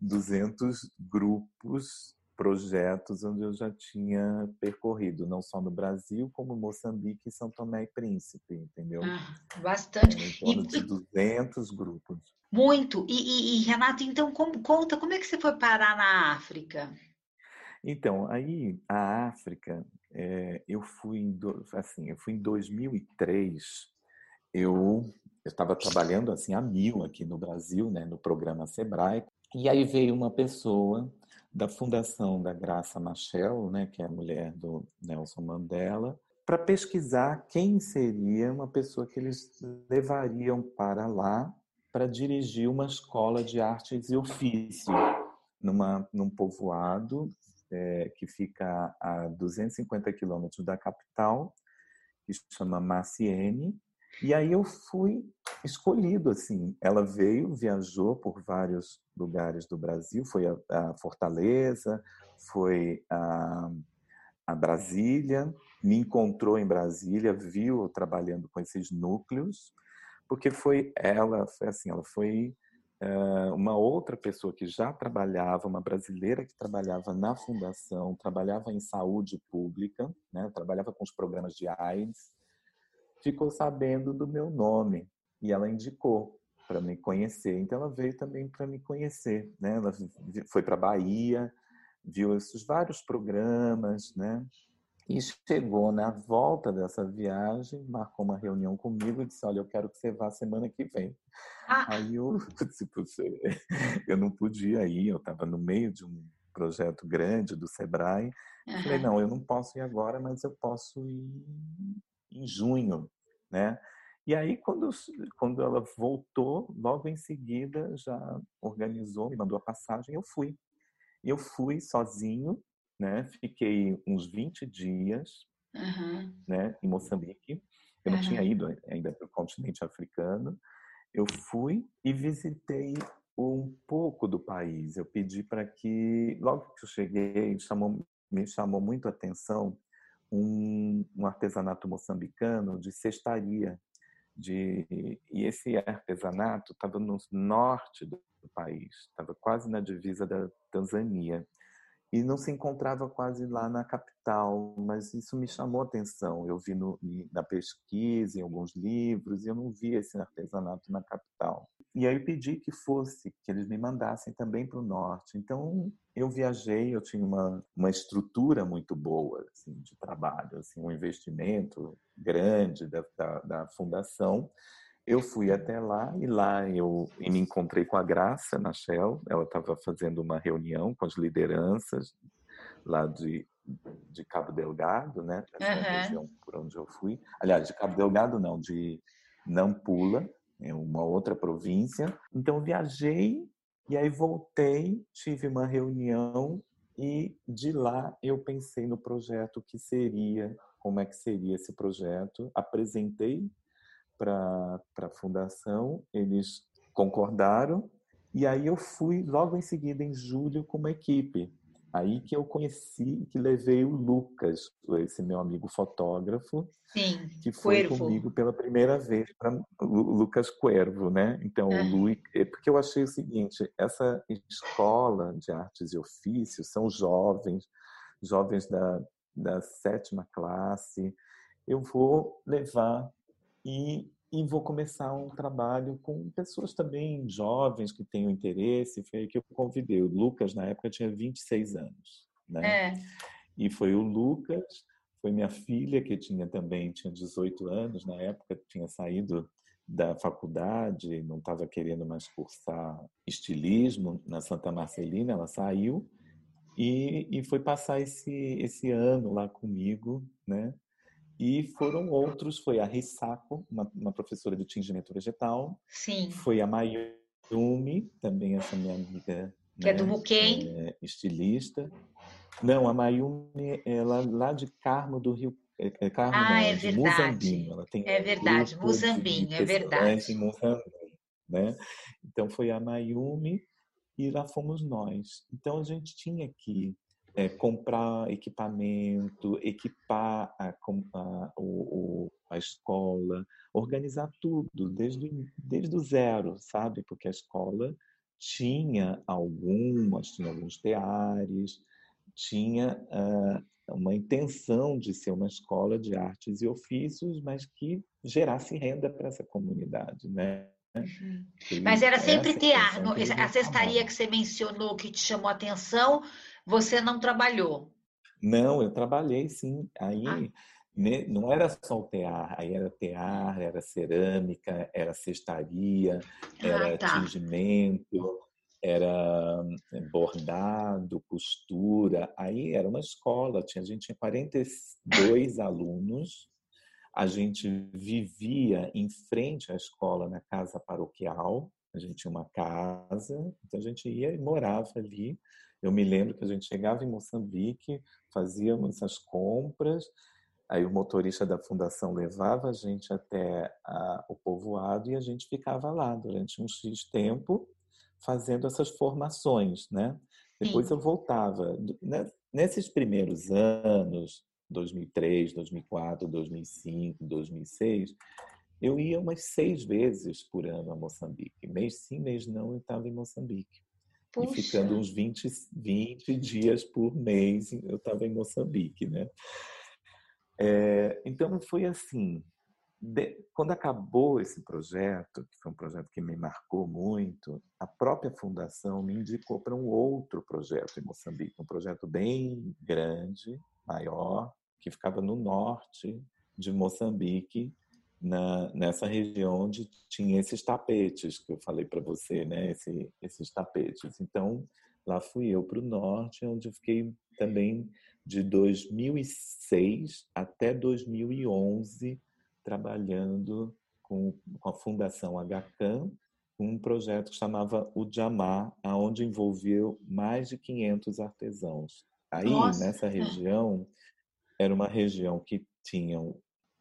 200 grupos, projetos onde eu já tinha percorrido, não só no Brasil, como Moçambique e São Tomé e Príncipe, entendeu? Ah, bastante. Em torno e, de 200 grupos. Muito. E, e, e Renato, então, como, conta, como é que você foi parar na África? Então, aí a África, é, eu fui em, assim, eu fui em 2003, eu estava trabalhando assim a mil aqui no Brasil, né, no programa Sebrae, e aí veio uma pessoa da fundação da Graça Machel, né, que é a mulher do Nelson Mandela, para pesquisar quem seria uma pessoa que eles levariam para lá para dirigir uma escola de artes e ofício numa, num povoado é, que fica a 250 quilômetros da capital, que chama Maciene. E aí eu fui escolhido, assim. Ela veio, viajou por vários lugares do Brasil, foi a, a Fortaleza, foi a, a Brasília, me encontrou em Brasília, viu trabalhando com esses núcleos, porque foi ela, foi assim, ela foi uma outra pessoa que já trabalhava, uma brasileira que trabalhava na fundação, trabalhava em saúde pública, né, trabalhava com os programas de AIDS, ficou sabendo do meu nome e ela indicou para me conhecer. Então ela veio também para me conhecer, né? Ela foi para Bahia, viu esses vários programas, né? E chegou na volta dessa viagem, marcou uma reunião comigo e disse: Olha, eu quero que você vá semana que vem. Ah. Aí eu, tipo, eu não podia ir, eu estava no meio de um projeto grande do Sebrae. Uhum. Falei: Não, eu não posso ir agora, mas eu posso ir em junho, né? E aí, quando, quando ela voltou, logo em seguida já organizou, me mandou a passagem, eu fui. Eu fui sozinho, né? Fiquei uns 20 dias uhum. né, em Moçambique. Eu não uhum. tinha ido ainda para o continente africano. Eu fui e visitei um pouco do país. Eu pedi para que, logo que eu cheguei, chamou, me chamou muito a atenção um, um artesanato moçambicano de cestaria. De, e esse artesanato estava no norte do país, estava quase na divisa da Tanzânia e não se encontrava quase lá na capital, mas isso me chamou a atenção. Eu vi no, na pesquisa, em alguns livros, e eu não vi esse artesanato na capital. E aí pedi que fosse, que eles me mandassem também para o norte. Então eu viajei, eu tinha uma, uma estrutura muito boa assim, de trabalho, assim, um investimento grande da, da, da fundação eu fui até lá e lá eu me encontrei com a Graça na Shell. Ela estava fazendo uma reunião com as lideranças lá de, de Cabo Delgado, né? Essa uhum. região por onde eu fui. Aliás, de Cabo Delgado não, de Nampula, é uma outra província. Então viajei e aí voltei, tive uma reunião e de lá eu pensei no projeto que seria, como é que seria esse projeto. Apresentei para a fundação, eles concordaram, e aí eu fui logo em seguida, em julho, com uma equipe. Aí que eu conheci, que levei o Lucas, esse meu amigo fotógrafo, Sim, que foi Cuervo. comigo pela primeira vez, para o Lucas Cuervo, né? Então, o Luiz, é porque eu achei o seguinte, essa escola de artes e ofícios são jovens, jovens da, da sétima classe, eu vou levar e, e vou começar um trabalho com pessoas também jovens que tenham interesse. Foi aí que eu convidei. O Lucas, na época, tinha 26 anos. Né? É. E foi o Lucas, foi minha filha, que tinha também tinha 18 anos na época, tinha saído da faculdade, não estava querendo mais cursar estilismo na Santa Marcelina, ela saiu e, e foi passar esse, esse ano lá comigo, né? E foram outros, foi a Risako, uma, uma professora de tingimento vegetal. Sim. Foi a Mayumi, também essa minha amiga. Que né? é do Buquem. É, estilista. Não, a Mayumi, ela lá de Carmo do Rio é, é Carmo, ah, não, é verdade. Muzambinho. Ela tem é verdade, Muzambinho, é verdade. Em Muzambinho, né? Então foi a Mayumi e lá fomos nós. Então a gente tinha que é, comprar equipamento, equipar a, a, o, a escola, organizar tudo desde, desde o zero, sabe? Porque a escola tinha algumas, tinha alguns teares, tinha uh, uma intenção de ser uma escola de artes e ofícios, mas que gerasse renda para essa comunidade, né? Uhum. Mas era sempre tear. A cestaria que você mencionou que te chamou a atenção, você não trabalhou? Não, eu trabalhei sim. Aí ah. não era só o tear, aí era tear, era cerâmica, era cestaria, era ah, tá. tingimento, era eh, bordado, costura. Aí era uma escola, tinha, a gente tinha 42 alunos a gente vivia em frente à escola, na casa paroquial. A gente tinha uma casa, então a gente ia e morava ali. Eu me lembro que a gente chegava em Moçambique, fazíamos as compras, aí o motorista da fundação levava a gente até a, o povoado e a gente ficava lá durante um X tempo fazendo essas formações, né? Depois Sim. eu voltava. Né, nesses primeiros anos, 2003, 2004, 2005, 2006, eu ia umas seis vezes por ano a Moçambique. Mês sim, mês não, eu estava em Moçambique. Puxa. E ficando uns 20, 20 dias por mês, eu estava em Moçambique, né? É, então, foi assim, de, quando acabou esse projeto, que foi um projeto que me marcou muito, a própria fundação me indicou para um outro projeto em Moçambique, um projeto bem grande, maior, que ficava no norte de Moçambique, na, nessa região onde tinha esses tapetes que eu falei para você, né? Esse, esses tapetes. Então, lá fui eu para o norte, onde eu fiquei também de 2006 até 2011 trabalhando com, com a Fundação HCAM, um projeto que chamava o Jamá, aonde envolveu mais de 500 artesãos. Aí, Nossa. nessa região, era uma região que tinha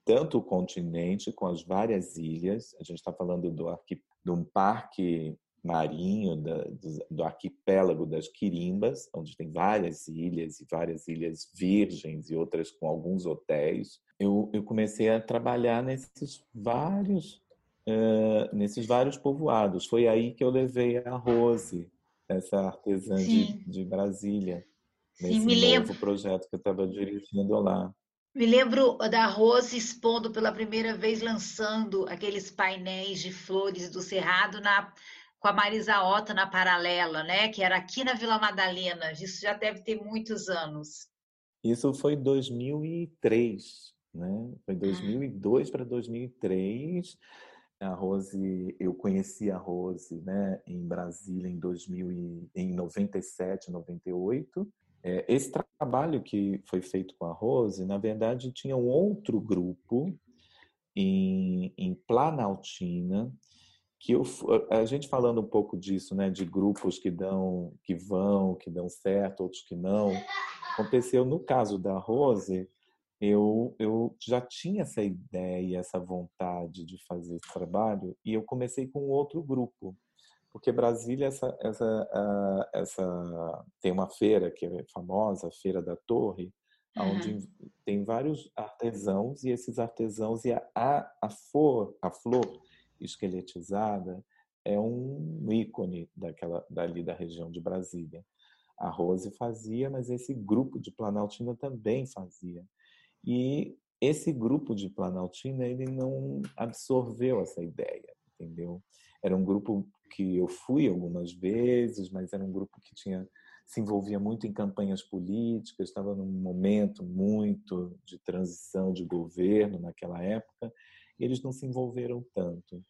tanto o continente com as várias ilhas, a gente está falando do de um parque marinho da, do, do, arquipélago das Quirimbas, onde tem várias ilhas e várias ilhas virgens e outras com alguns hotéis. Eu, eu comecei a trabalhar nesses vários uh, nesses vários povoados. Foi aí que eu levei a Rose, essa artesã de, de Brasília nesse Sim, me novo lembro. projeto que eu estava dirigindo lá. Me lembro da Rose expondo pela primeira vez, lançando aqueles painéis de flores do Cerrado na, com a Marisa Ota na paralela, né? Que era aqui na Vila Madalena. Isso já deve ter muitos anos. Isso foi 2003, né? Foi 2002 ah. para 2003. A Rose, eu conheci a Rose, né, em Brasília em 2000 e, em 97, 98 é, esse trabalho que foi feito com a Rose, na verdade, tinha um outro grupo em, em Planaltina, que eu, a gente falando um pouco disso, né, de grupos que dão, que vão, que dão certo, outros que não, aconteceu no caso da Rose, eu, eu já tinha essa ideia, essa vontade de fazer esse trabalho, e eu comecei com outro grupo, porque Brasília essa, essa, essa tem uma feira que é famosa, a Feira da Torre, uhum. onde tem vários artesãos e esses artesãos e a, a, flor a flor esqueletizada é um ícone daquela dali da região de Brasília. A Rose fazia, mas esse grupo de Planaltina também fazia. E esse grupo de Planaltina ele não absorveu essa ideia, entendeu? Era um grupo que eu fui algumas vezes, mas era um grupo que tinha se envolvia muito em campanhas políticas, estava num momento muito de transição de governo naquela época, eles não se envolveram tanto.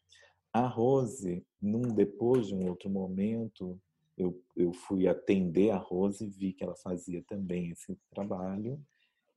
A Rose, num depois de um outro momento, eu, eu fui atender a Rose, vi que ela fazia também esse trabalho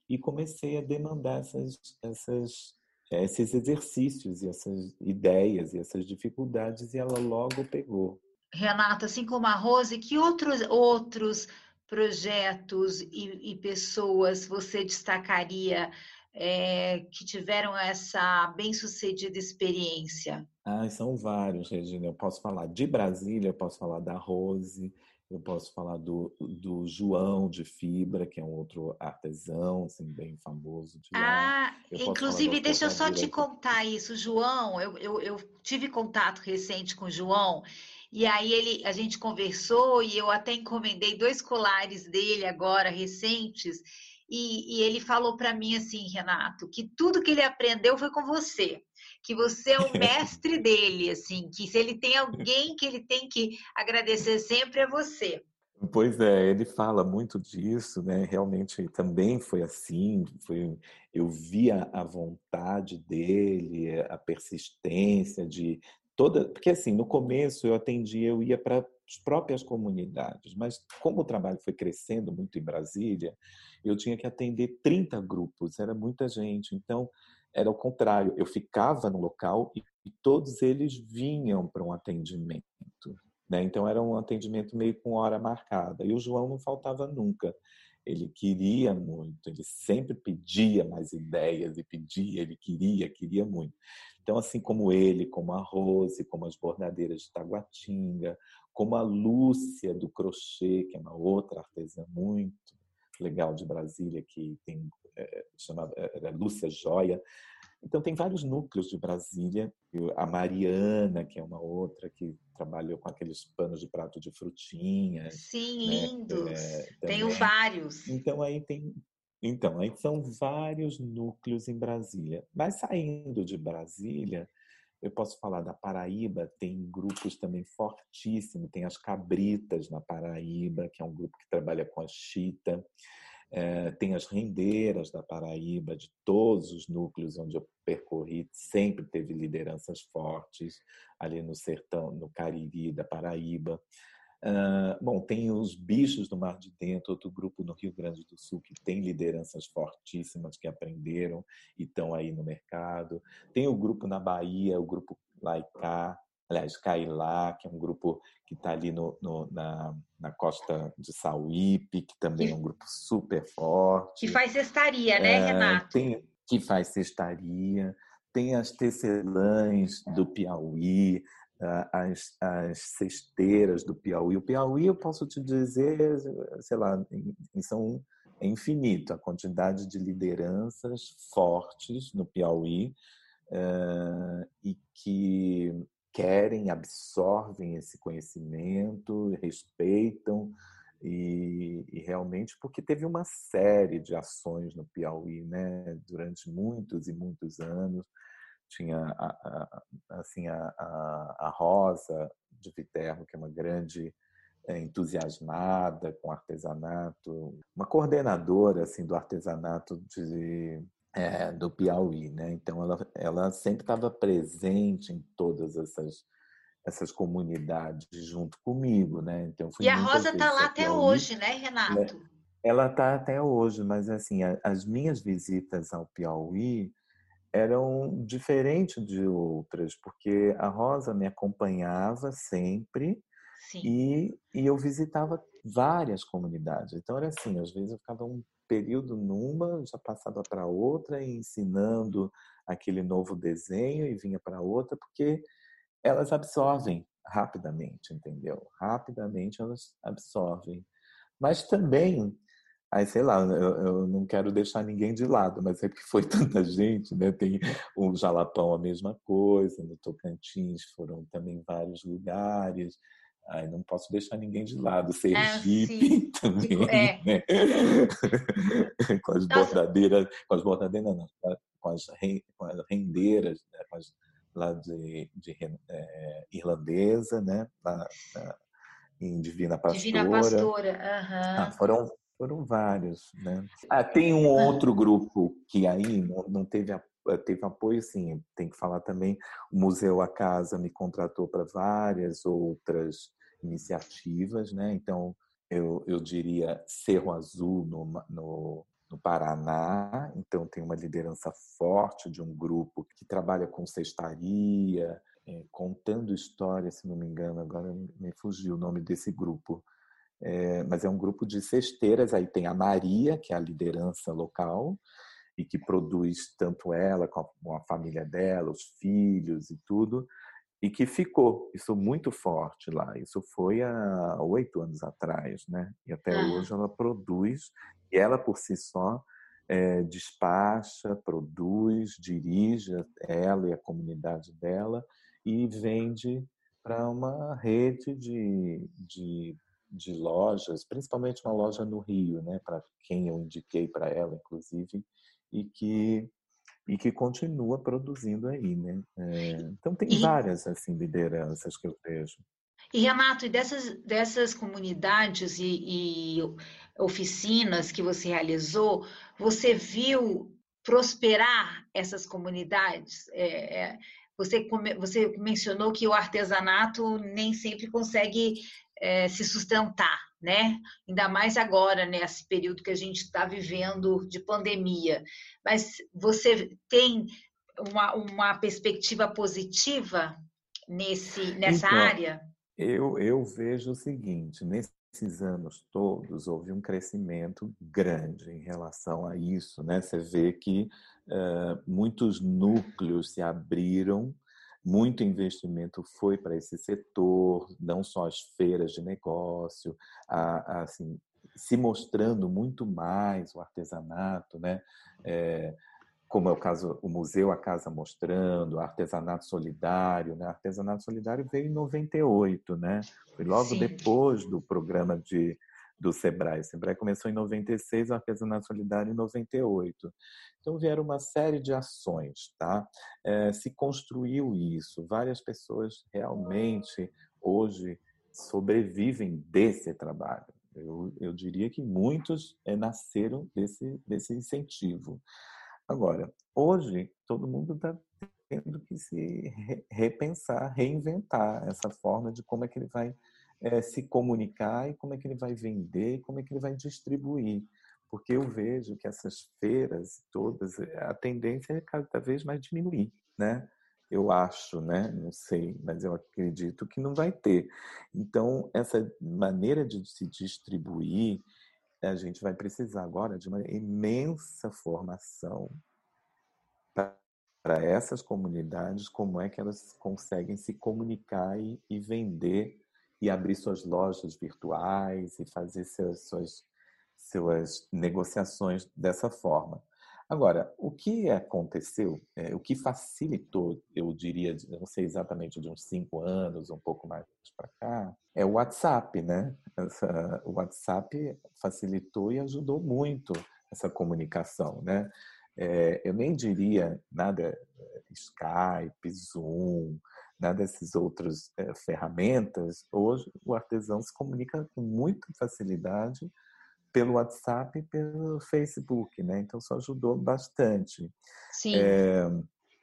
e comecei a demandar essas, essas, esses exercícios e essas ideias e essas dificuldades e ela logo pegou. Renata, assim como a Rose, que outros, outros projetos e, e pessoas você destacaria é, que tiveram essa bem-sucedida experiência? Ah, são vários, Regina. Eu posso falar de Brasília, eu posso falar da Rose, eu posso falar do, do João de Fibra, que é um outro artesão, assim, bem famoso de lá. Ah, inclusive, deixa eu só te contar isso, João. Eu, eu, eu tive contato recente com o João e aí ele, a gente conversou e eu até encomendei dois colares dele agora recentes. E, e ele falou para mim assim, Renato, que tudo que ele aprendeu foi com você, que você é o mestre dele, assim, que se ele tem alguém que ele tem que agradecer sempre é você. Pois é, ele fala muito disso, né? Realmente também foi assim, foi, eu via a vontade dele, a persistência de toda, porque assim, no começo eu atendia, eu ia para as próprias comunidades, mas como o trabalho foi crescendo muito em Brasília, eu tinha que atender 30 grupos, era muita gente. Então, era o contrário, eu ficava no local e, e todos eles vinham para um atendimento. Né? Então, era um atendimento meio com hora marcada. E o João não faltava nunca. Ele queria muito, ele sempre pedia mais ideias e pedia, ele queria, queria muito. Então, assim como ele, como a Rose, como as bordadeiras de Taguatinga, como a Lúcia do crochê, que é uma outra artesã muito legal de Brasília, que tem chamada é, Lúcia Joia. Então, tem vários núcleos de Brasília. A Mariana, que é uma outra que trabalhou com aqueles panos de prato de frutinha. Sim, né? lindos. É, Tenho vários. Então, aí tem. Então, aí são vários núcleos em Brasília. Mas saindo de Brasília, eu posso falar da Paraíba, tem grupos também fortíssimos. Tem as Cabritas na Paraíba, que é um grupo que trabalha com a chita. É, tem as rendeiras da Paraíba, de todos os núcleos onde eu percorri, sempre teve lideranças fortes ali no sertão, no Cariri da Paraíba. Uh, bom, tem os bichos do Mar de Dentro, outro grupo no Rio Grande do Sul que tem lideranças fortíssimas que aprenderam e estão aí no mercado. Tem o grupo na Bahia, o grupo Laicá, aliás, Cailá, que é um grupo que está ali no, no, na, na costa de Sauípe, que também é um grupo super forte. Que faz cestaria, né, é, Renato? Tem, que faz cestaria. Tem as tecelãs do Piauí, as, as cesteiras do Piauí. O Piauí, eu posso te dizer, sei lá, são é infinito a quantidade de lideranças fortes no Piauí uh, e que querem, absorvem esse conhecimento, respeitam e, e, realmente porque teve uma série de ações no Piauí, né, durante muitos e muitos anos. Tinha a, a, assim a, a, Rosa de Viterbo, que é uma grande é, entusiasmada com artesanato, uma coordenadora assim do artesanato de, é, do Piauí, né? Então ela, ela sempre estava presente em todas essas essas comunidades junto comigo, né? Então e a Rosa está lá até Piauí, hoje, né, Renato? Ela está até hoje, mas assim as minhas visitas ao Piauí eram diferentes de outras, porque a Rosa me acompanhava sempre e, e eu visitava várias comunidades. Então era assim, às vezes eu ficava um período numa, já passava para outra, ensinando aquele novo desenho e vinha para outra, porque elas absorvem rapidamente, entendeu? Rapidamente elas absorvem. Mas também Aí, sei lá, eu, eu, não quero deixar ninguém de lado, mas é porque foi tanta gente, né? Tem o Jalapão a mesma coisa, no Tocantins foram também vários lugares. Aí não posso deixar ninguém de lado. Sergipe é, também, é. né? com as Nossa. bordadeiras, com as bordadeiras, não, com as, com as rendeiras, né? com as, lá de, de é, irlandesa, né? Lá, na, em Divina Pastora. Divina Pastora, uhum. ah, foram foram vários, né? Ah, tem um outro grupo que aí não, teve a, teve apoio, sim. Tem que falar também, o Museu A Casa me contratou para várias outras iniciativas, né? Então, eu, eu diria Cerro Azul no, no, no Paraná, então tem uma liderança forte de um grupo que trabalha com cestaria, é, contando histórias, se não me engano, agora me fugiu o nome desse grupo, é, mas é um grupo de cesteiras, aí tem a Maria, que é a liderança local, e que produz tanto ela como a família dela, os filhos e tudo, e que ficou isso muito forte lá. Isso foi há oito anos atrás, né? E até ah. hoje ela produz e ela por si só é, despacha, produz, dirige ela e a comunidade dela e vende para uma rede de, de, de, lojas, principalmente uma loja no Rio, né? Para quem eu indiquei para ela, inclusive, e que e que continua produzindo aí, né? É, então tem e, várias assim lideranças que eu vejo. E Renato, e dessas dessas comunidades e, e oficinas que você realizou, você viu prosperar essas comunidades? É, é você, você mencionou que o artesanato nem sempre consegue é, se sustentar, né? Ainda mais agora, nesse né? período que a gente está vivendo de pandemia. Mas você tem uma, uma perspectiva positiva nesse, nessa então, área? Eu, eu vejo o seguinte: nesses anos todos houve um crescimento grande em relação a isso, né? Você vê que uh, muitos núcleos se abriram muito investimento foi para esse setor, não só as feiras de negócio, a, a, assim, se mostrando muito mais o artesanato, né? É, como é o caso o museu a casa mostrando, artesanato solidário, né? Artesanato solidário veio em 98, né? Foi logo Sim. depois do programa de do Sebrae. O Sebrae começou em 96, o Artesanato Solidário em 98. Então vieram uma série de ações, tá? É, se construiu isso. Várias pessoas realmente hoje sobrevivem desse trabalho. Eu, eu diria que muitos é, nasceram desse, desse incentivo. Agora, hoje todo mundo está tendo que se repensar, reinventar essa forma de como é que ele vai é, se comunicar e como é que ele vai vender e como é que ele vai distribuir. Porque eu vejo que essas feiras todas, eh, a tendência é cada vez mais diminuir, né? Eu acho, né? Não sei, mas eu acredito que não vai ter. Então, essa maneira de se distribuir, a gente vai precisar agora de uma imensa formação para essas comunidades, como é que elas conseguem se comunicar e, e vender e abrir suas lojas virtuais e fazer seus, suas, suas negociações dessa forma. Agora, o que aconteceu, é, o que facilitou, eu diria, não sei exatamente de uns cinco anos, um pouco mais para cá, é o WhatsApp, né? O WhatsApp facilitou e ajudou muito essa comunicação, né? É, eu nem diria nada é, Skype, Zoom, né, dessas outras é, ferramentas, hoje o artesão se comunica com muita facilidade pelo WhatsApp e pelo Facebook, né? Então isso ajudou bastante. Sim. É,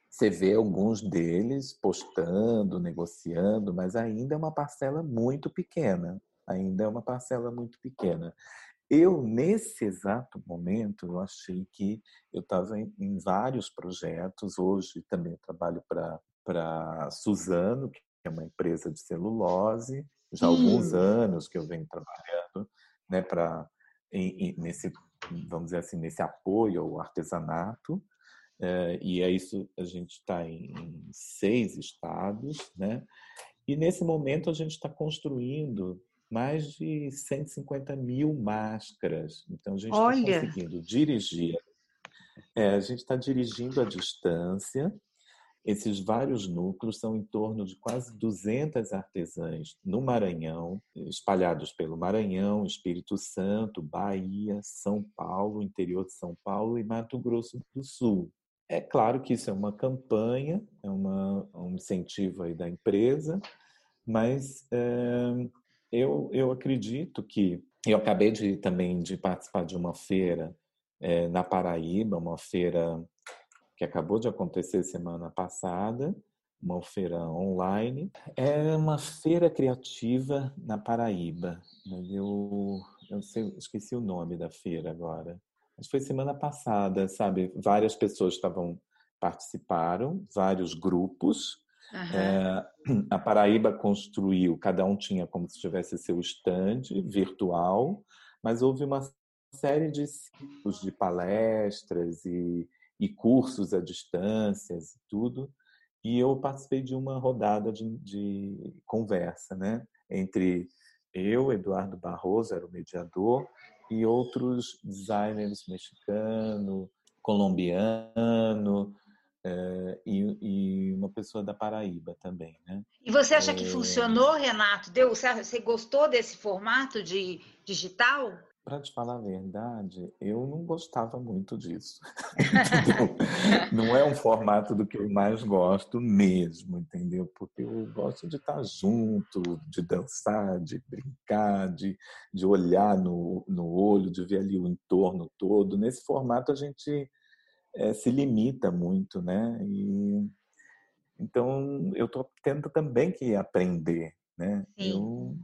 você vê alguns deles postando, negociando, mas ainda é uma parcela muito pequena. Ainda é uma parcela muito pequena. Eu, nesse exato momento, eu achei que eu estava em, em, vários projetos. Hoje também trabalho para para Suzano, que é uma empresa de celulose, já há alguns anos que eu venho trabalhando, né, para nesse vamos dizer assim nesse apoio ao artesanato é, e é isso a gente está em, em seis estados, né? E nesse momento a gente está construindo mais de 150 mil máscaras. Então a gente está conseguindo dirigir. É, a gente está dirigindo à distância esses vários núcleos são em torno de quase 200 artesãs no Maranhão, espalhados pelo Maranhão, Espírito Santo, Bahia, São Paulo, interior de São Paulo e Mato Grosso do Sul. É claro que isso é uma campanha, é uma, um incentivo aí da empresa, mas é, eu, eu acredito que eu acabei de também de participar de uma feira é, na Paraíba, uma feira que acabou de acontecer semana passada, uma feira online. É uma feira criativa na Paraíba, eu, eu sei, esqueci o nome da feira agora. Mas foi semana passada, sabe? Várias pessoas estavam participaram, vários grupos. É, a Paraíba construiu, cada um tinha como se tivesse seu stand virtual, mas houve uma série de ciclos de palestras e, e cursos à distância e tudo. E eu participei de uma rodada de, de conversa, né? Entre eu, Eduardo Barroso, era o mediador, e outros designers mexicano, colombiano é, e, e, uma pessoa da Paraíba também, né? E você acha é... que funcionou, Renato? Deu? Você gostou desse formato de digital? Para te falar a verdade, eu não gostava muito disso. não é um formato do que eu mais gosto mesmo, entendeu? Porque eu gosto de estar junto, de dançar, de brincar, de, de olhar no, no olho, de ver ali o entorno todo. Nesse formato a gente é, se limita muito, né? E, então eu estou tendo também que aprender, né? Sim. Eu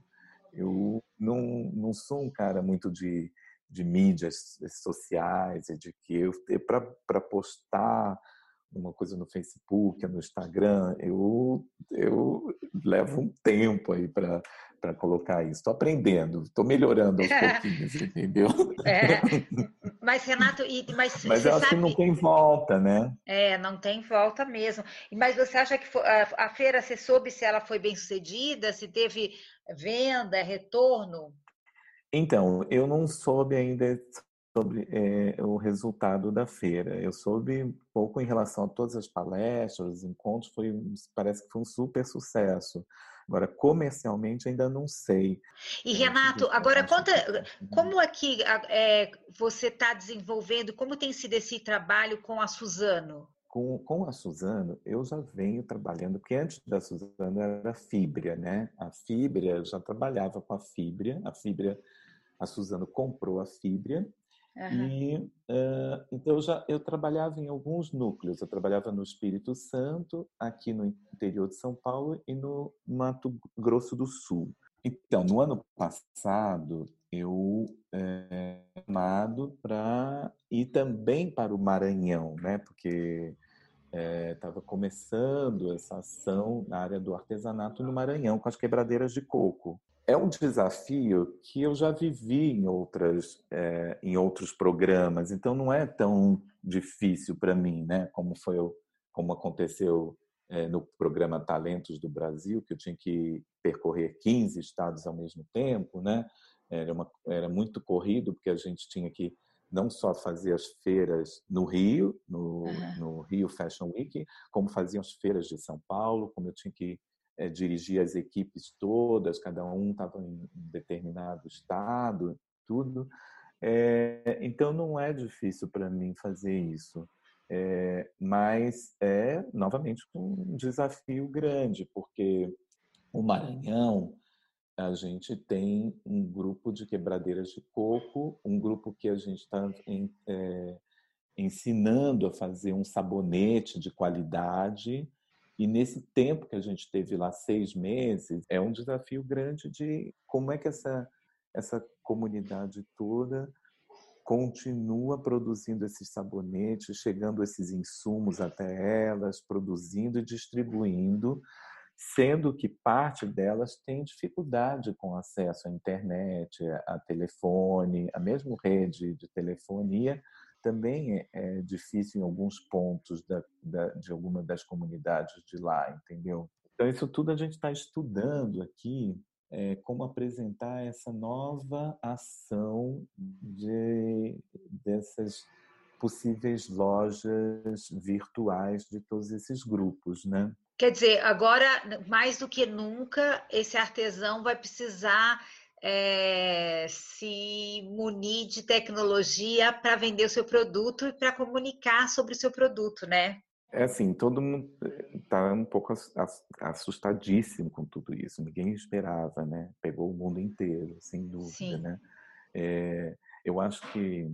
eu não, não sou um cara muito de, de mídias sociais, de que eu para postar uma coisa no Facebook, no Instagram, eu, eu levo um tempo aí para colocar isso. Estou aprendendo, estou melhorando aos pouquinhos, entendeu? É. Mas, Renato, e, mas, mas eu acho sabe... que não tem volta, né? É, não tem volta mesmo. Mas você acha que a, a feira, você soube se ela foi bem sucedida, se teve venda, retorno? Então, eu não soube ainda sobre é, o resultado da feira. Eu soube pouco em relação a todas as palestras, os encontros, foi, parece que foi um super sucesso. Agora, comercialmente, ainda não sei. E, Renato, agora conta como é que é, você está desenvolvendo, como tem sido esse trabalho com a Suzano? Com, com a Suzano, eu já venho trabalhando, porque antes da Suzano era a Fibria, né? A Fibria, eu já trabalhava com a Fibria, a Fibria, a Suzano comprou a Fibria, Uhum. E uh, então eu já eu trabalhava em alguns núcleos. Eu trabalhava no Espírito Santo, aqui no interior de São Paulo e no Mato Grosso do Sul. Então, no ano passado, eu é, chamado para ir também para o Maranhão, né? Porque estava é, começando essa ação na área do artesanato no Maranhão com as quebradeiras de coco é um desafio que eu já vivi em outras é, em outros programas, então não é tão difícil para mim, né? Como foi como aconteceu é, no programa Talentos do Brasil, que eu tinha que percorrer 15 estados ao mesmo tempo, né? Era, uma, era muito corrido porque a gente tinha que não só fazer as feiras no Rio, no, no Rio Fashion Week, como faziam as feiras de São Paulo, como eu tinha que é, dirigir as equipes todas, cada um estava em determinado estado, tudo. É, então não é difícil para mim fazer isso, é, mas é novamente um desafio grande, porque o Maranhão a gente tem um grupo de quebradeiras de coco, um grupo que a gente está é, ensinando a fazer um sabonete de qualidade e nesse tempo que a gente teve lá, seis meses, é um desafio grande de como é que essa, essa comunidade toda continua produzindo esses sabonetes, chegando esses insumos até elas, produzindo e distribuindo, sendo que parte delas tem dificuldade com acesso à internet, a telefone, a mesma rede de telefonia, também é, é difícil em alguns pontos da, da, de alguma das comunidades de lá, entendeu? Então, isso tudo a gente está estudando aqui, é, como apresentar essa nova ação de, dessas possíveis lojas virtuais de todos esses grupos, né? Quer dizer, agora, mais do que nunca, esse artesão vai precisar é, se munir de tecnologia para vender o seu produto e para comunicar sobre o seu produto, né? É assim, todo mundo está um pouco assustadíssimo com tudo isso. Ninguém esperava, né? Pegou o mundo inteiro, sem dúvida, Sim. né? É, eu acho que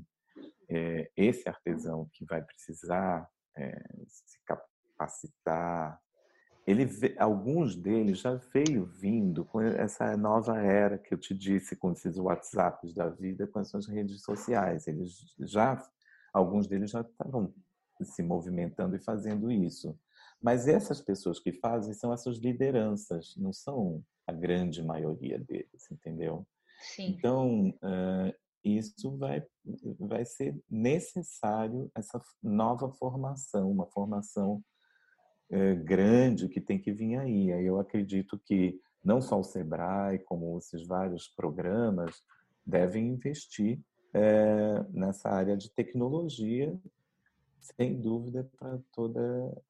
é, esse artesão que vai precisar é, se capacitar. Ele, alguns deles já veio vindo com essa nova era que eu te disse, com esses WhatsApps da vida, com essas redes sociais. Eles já, alguns deles já estavam se movimentando e fazendo isso. Mas essas pessoas que fazem são essas lideranças, não são a grande maioria deles, entendeu? Sim. Então, uh, isso vai, vai ser necessário essa nova formação, uma formação uh, grande que tem que vir aí. Aí eu acredito que não só o Sebrae, como esses vários programas, devem investir uh, nessa área de tecnologia sem dúvida, para toda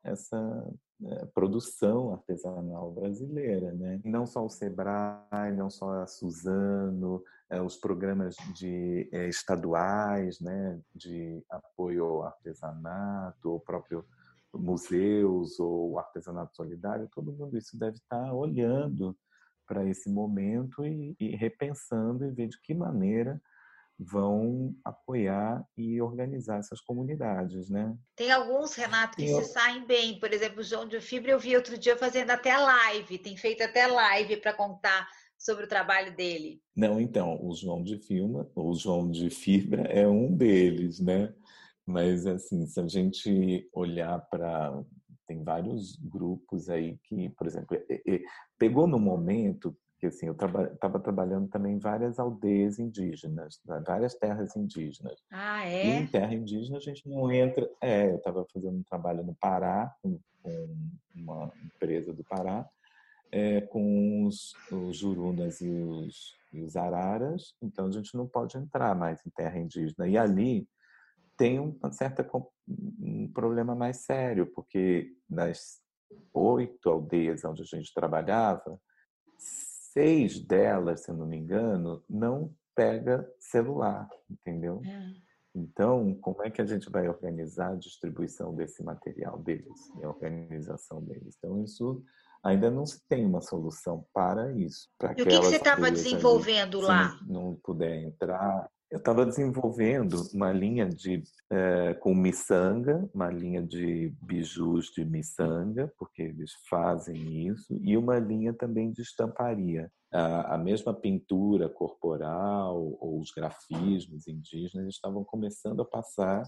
essa né, produção artesanal brasileira, né? Não só o Sebrae, não só a Suzano, é, os programas de é, estaduais, né, de apoio ao artesanato, o próprio museus ou artesanato solidário, todo mundo isso deve estar olhando para esse momento e, e repensando e ver de que maneira vão apoiar e organizar essas comunidades, né? Tem alguns, Renato, que se saem bem. Por exemplo, o João de Fibra eu vi outro dia fazendo até live, tem feito até live para contar sobre o trabalho dele. Não, então, o João de Fibra, o João de Fibra é um deles, né? Mas assim, se a gente olhar para tem vários grupos aí que, por exemplo, pegou no momento que assim eu estava traba trabalhando também em várias aldeias indígenas, várias terras indígenas. Ah, é? E em terra indígena a gente não entra. É, eu estava fazendo um trabalho no Pará com, com uma empresa do Pará, é, com os, os jurunas e os, e os araras. Então a gente não pode entrar mais em terra indígena. E ali tem uma certa um problema mais sério, porque nas oito aldeias onde a gente trabalhava seis delas, se não me engano, não pega celular, entendeu? É. Então, como é que a gente vai organizar a distribuição desse material deles e a organização deles? Então, isso ainda não se tem uma solução para isso. Para e o que, que você estava desenvolvendo ali, lá? Não puder entrar, eu estava desenvolvendo uma linha de é, com miçanga, uma linha de bijus de miçanga, porque eles fazem isso, e uma linha também de estamparia. A, a mesma pintura corporal ou os grafismos indígenas estavam começando a passar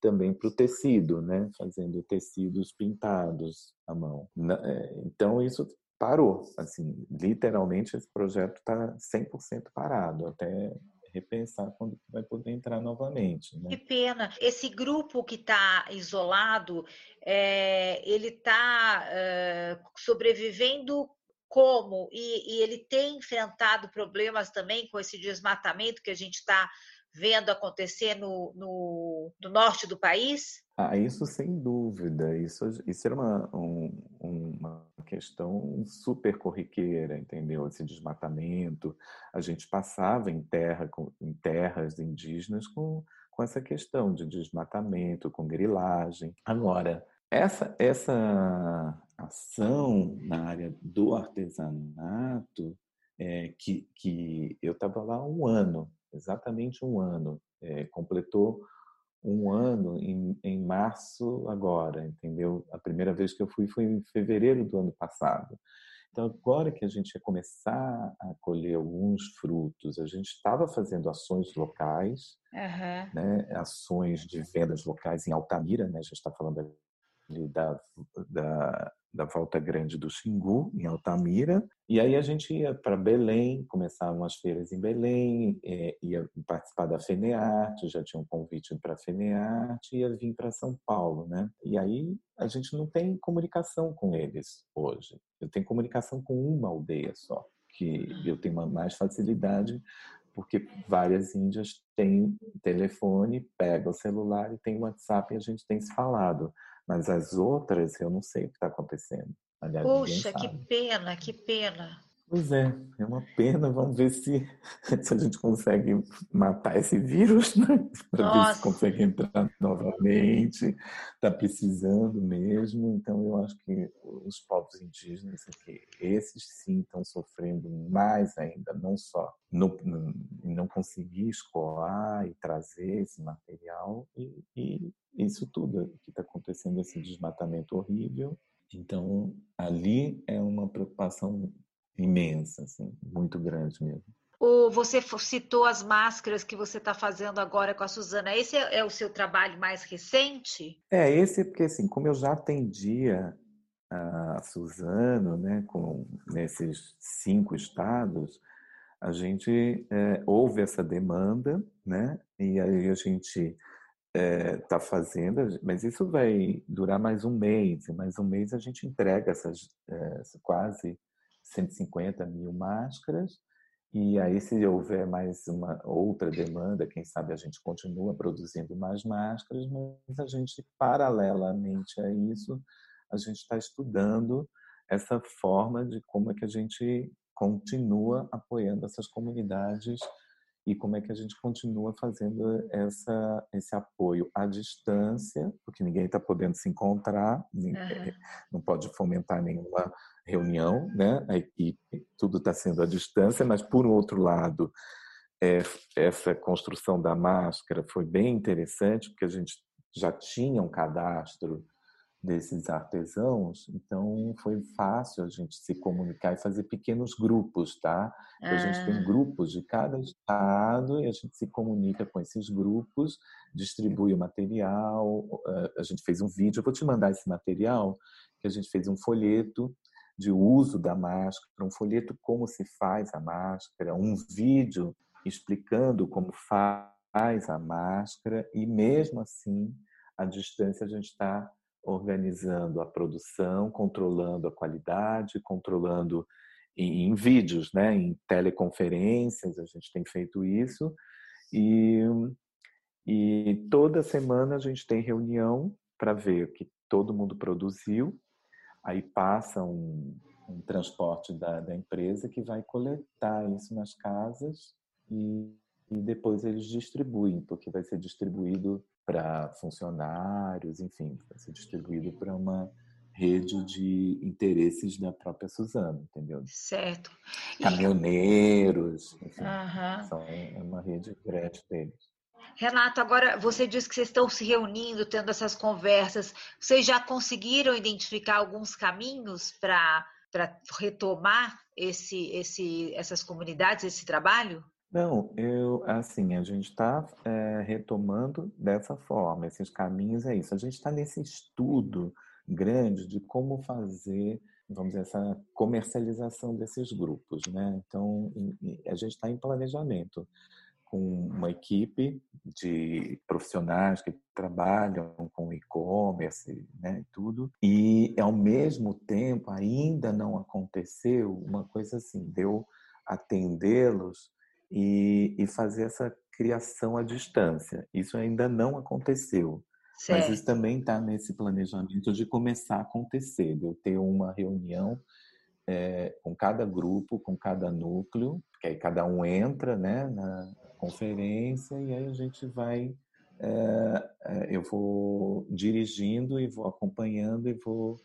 também para o tecido, né? fazendo tecidos pintados à mão. É, então isso parou, assim, literalmente esse projeto está 100% parado até repensar quando vai poder entrar novamente. Né? Que pena. Esse grupo que está isolado, é, ele está é, sobrevivendo como? E, e, ele tem enfrentado problemas também com esse desmatamento que a gente está vendo acontecer no, no, no, norte do país? Ah, isso sem dúvida. Isso, isso era uma, um, uma questão super corriqueira, entendeu? Esse desmatamento. A gente passava em, terra, em terras indígenas com, com essa questão de desmatamento, com grilagem. Agora, essa, essa ação na área do artesanato, é, que, que eu estava lá um ano, exatamente um ano, é, completou um ano em, em março agora, entendeu? A primeira vez que eu fui foi em fevereiro do ano passado. Então, agora que a gente ia começar a colher alguns frutos, a gente estava fazendo ações locais, uhum. né, ações de vendas locais em Altamira, né, a gente está falando da, da, da Volta Grande do Xingu, em Altamira, e aí a gente ia para Belém, começavam as feiras em Belém, é, ia participar da FENEARTE, já tinha um convite para a FENEARTE, ia vir para São Paulo, né? E aí a gente não tem comunicação com eles hoje. Eu tenho comunicação com uma aldeia só, que eu tenho mais facilidade porque várias índias têm telefone, pegam o celular e tem WhatsApp e a gente tem se falado. Mas as outras, eu não sei o que está acontecendo. Aliás, Puxa, que pena, que pena. Pois é, é uma pena. Vamos ver se, se a gente consegue matar esse vírus, né? Para ver se consegue entrar novamente. Está precisando mesmo. Então, eu acho que os povos indígenas aqui, esses sim estão sofrendo mais ainda, não só no, no, não conseguir escoar e trazer esse material e, e isso tudo que está acontecendo, esse desmatamento horrível. Então, ali é uma preocupação imensa, assim, muito grande mesmo. O, você citou as máscaras que você está fazendo agora com a Suzana. Esse é, é, o seu trabalho mais recente? É, esse porque, assim, como eu já atendia a Suzano, né, com, nesses cinco estados, a gente é, houve essa demanda, né, e aí a gente está é, fazendo, mas isso vai durar mais um mês, e mais um mês a gente entrega essas é, quase 150 mil máscaras. E aí, se houver mais uma outra demanda, quem sabe a gente continua produzindo mais máscaras, mas a gente, paralelamente a isso, a gente está estudando essa forma de como é que a gente continua apoiando essas comunidades e como é que a gente continua fazendo essa, esse apoio à distância, porque ninguém está podendo se encontrar, uhum. não pode fomentar nenhuma reunião, né? A equipe, tudo está sendo à distância, mas por outro lado, é, essa construção da máscara foi bem interessante, porque a gente já tinha um cadastro desses artesãos, então foi fácil a gente se comunicar e fazer pequenos grupos, tá? Ah. A gente tem ah. grupos de cada estado e a gente se comunica com esses grupos, distribui o material, a gente fez um vídeo, eu vou te mandar esse material, que a gente fez um folheto de uso da máscara, um folheto como se faz a máscara, um vídeo explicando como faz a máscara e mesmo assim, à distância a gente está organizando a produção, controlando a qualidade, controlando em, em, vídeos, né, em teleconferências, a gente tem feito isso. E, e toda semana a gente tem reunião para ver o que todo mundo produziu. Aí passa um, um transporte da, da, empresa que vai coletar isso nas casas e, e depois eles distribuem, porque vai ser distribuído para funcionários, enfim, vai ser distribuído para uma rede de interesses da própria Suzana, entendeu? Certo. Caminhoneiros, enfim, uhum. são uma rede grande deles. Renato, agora você disse que vocês estão se reunindo, tendo essas conversas. Vocês já conseguiram identificar alguns caminhos para retomar esse, esse, essas comunidades, esse trabalho? Não, eu, assim, a gente está é, retomando dessa forma, esses caminhos é isso. A gente está nesse estudo grande de como fazer, vamos dizer, essa comercialização desses grupos, né? Então, a gente está em planejamento com uma equipe de profissionais que trabalham com e-commerce, né, tudo. E ao mesmo tempo ainda não aconteceu uma coisa assim, deu atendê-los e, e fazer essa criação à distância. Isso ainda não aconteceu. Certo. Mas isso também está nesse planejamento de começar a acontecer, de eu ter uma reunião é, com cada grupo, com cada núcleo, que aí cada um entra né, na conferência e aí a gente vai, é, eu vou dirigindo e vou acompanhando e vou,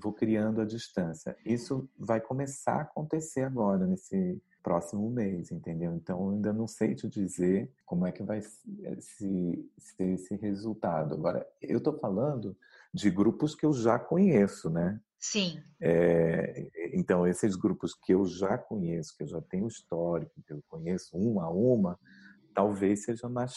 vou criando a distância. Isso vai começar a acontecer agora, nesse próximo mês, entendeu? Então, eu ainda não sei te dizer como é que vai eh, se, ser esse resultado. Agora, eu estou falando de grupos que eu já conheço, né? Sim. É, então, esses grupos que eu já conheço, que eu já tenho histórico, que eu conheço uma a uma, talvez seja mais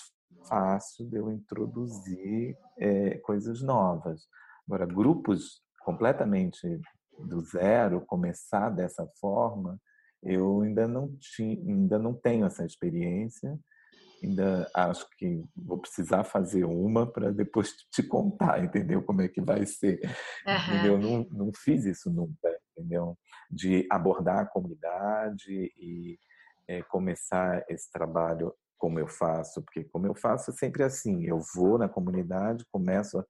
fácil de eu introduzir é, coisas novas. Agora, grupos completamente do zero, começar dessa forma, eu ainda não, tinha, ainda não tenho essa experiência, ainda acho que vou precisar fazer uma para depois te contar, entendeu? Como é que vai ser. Uhum. Eu não, não fiz isso nunca, entendeu? De abordar a comunidade e é, começar esse trabalho como eu faço, porque como eu faço é sempre assim, eu vou na comunidade, começo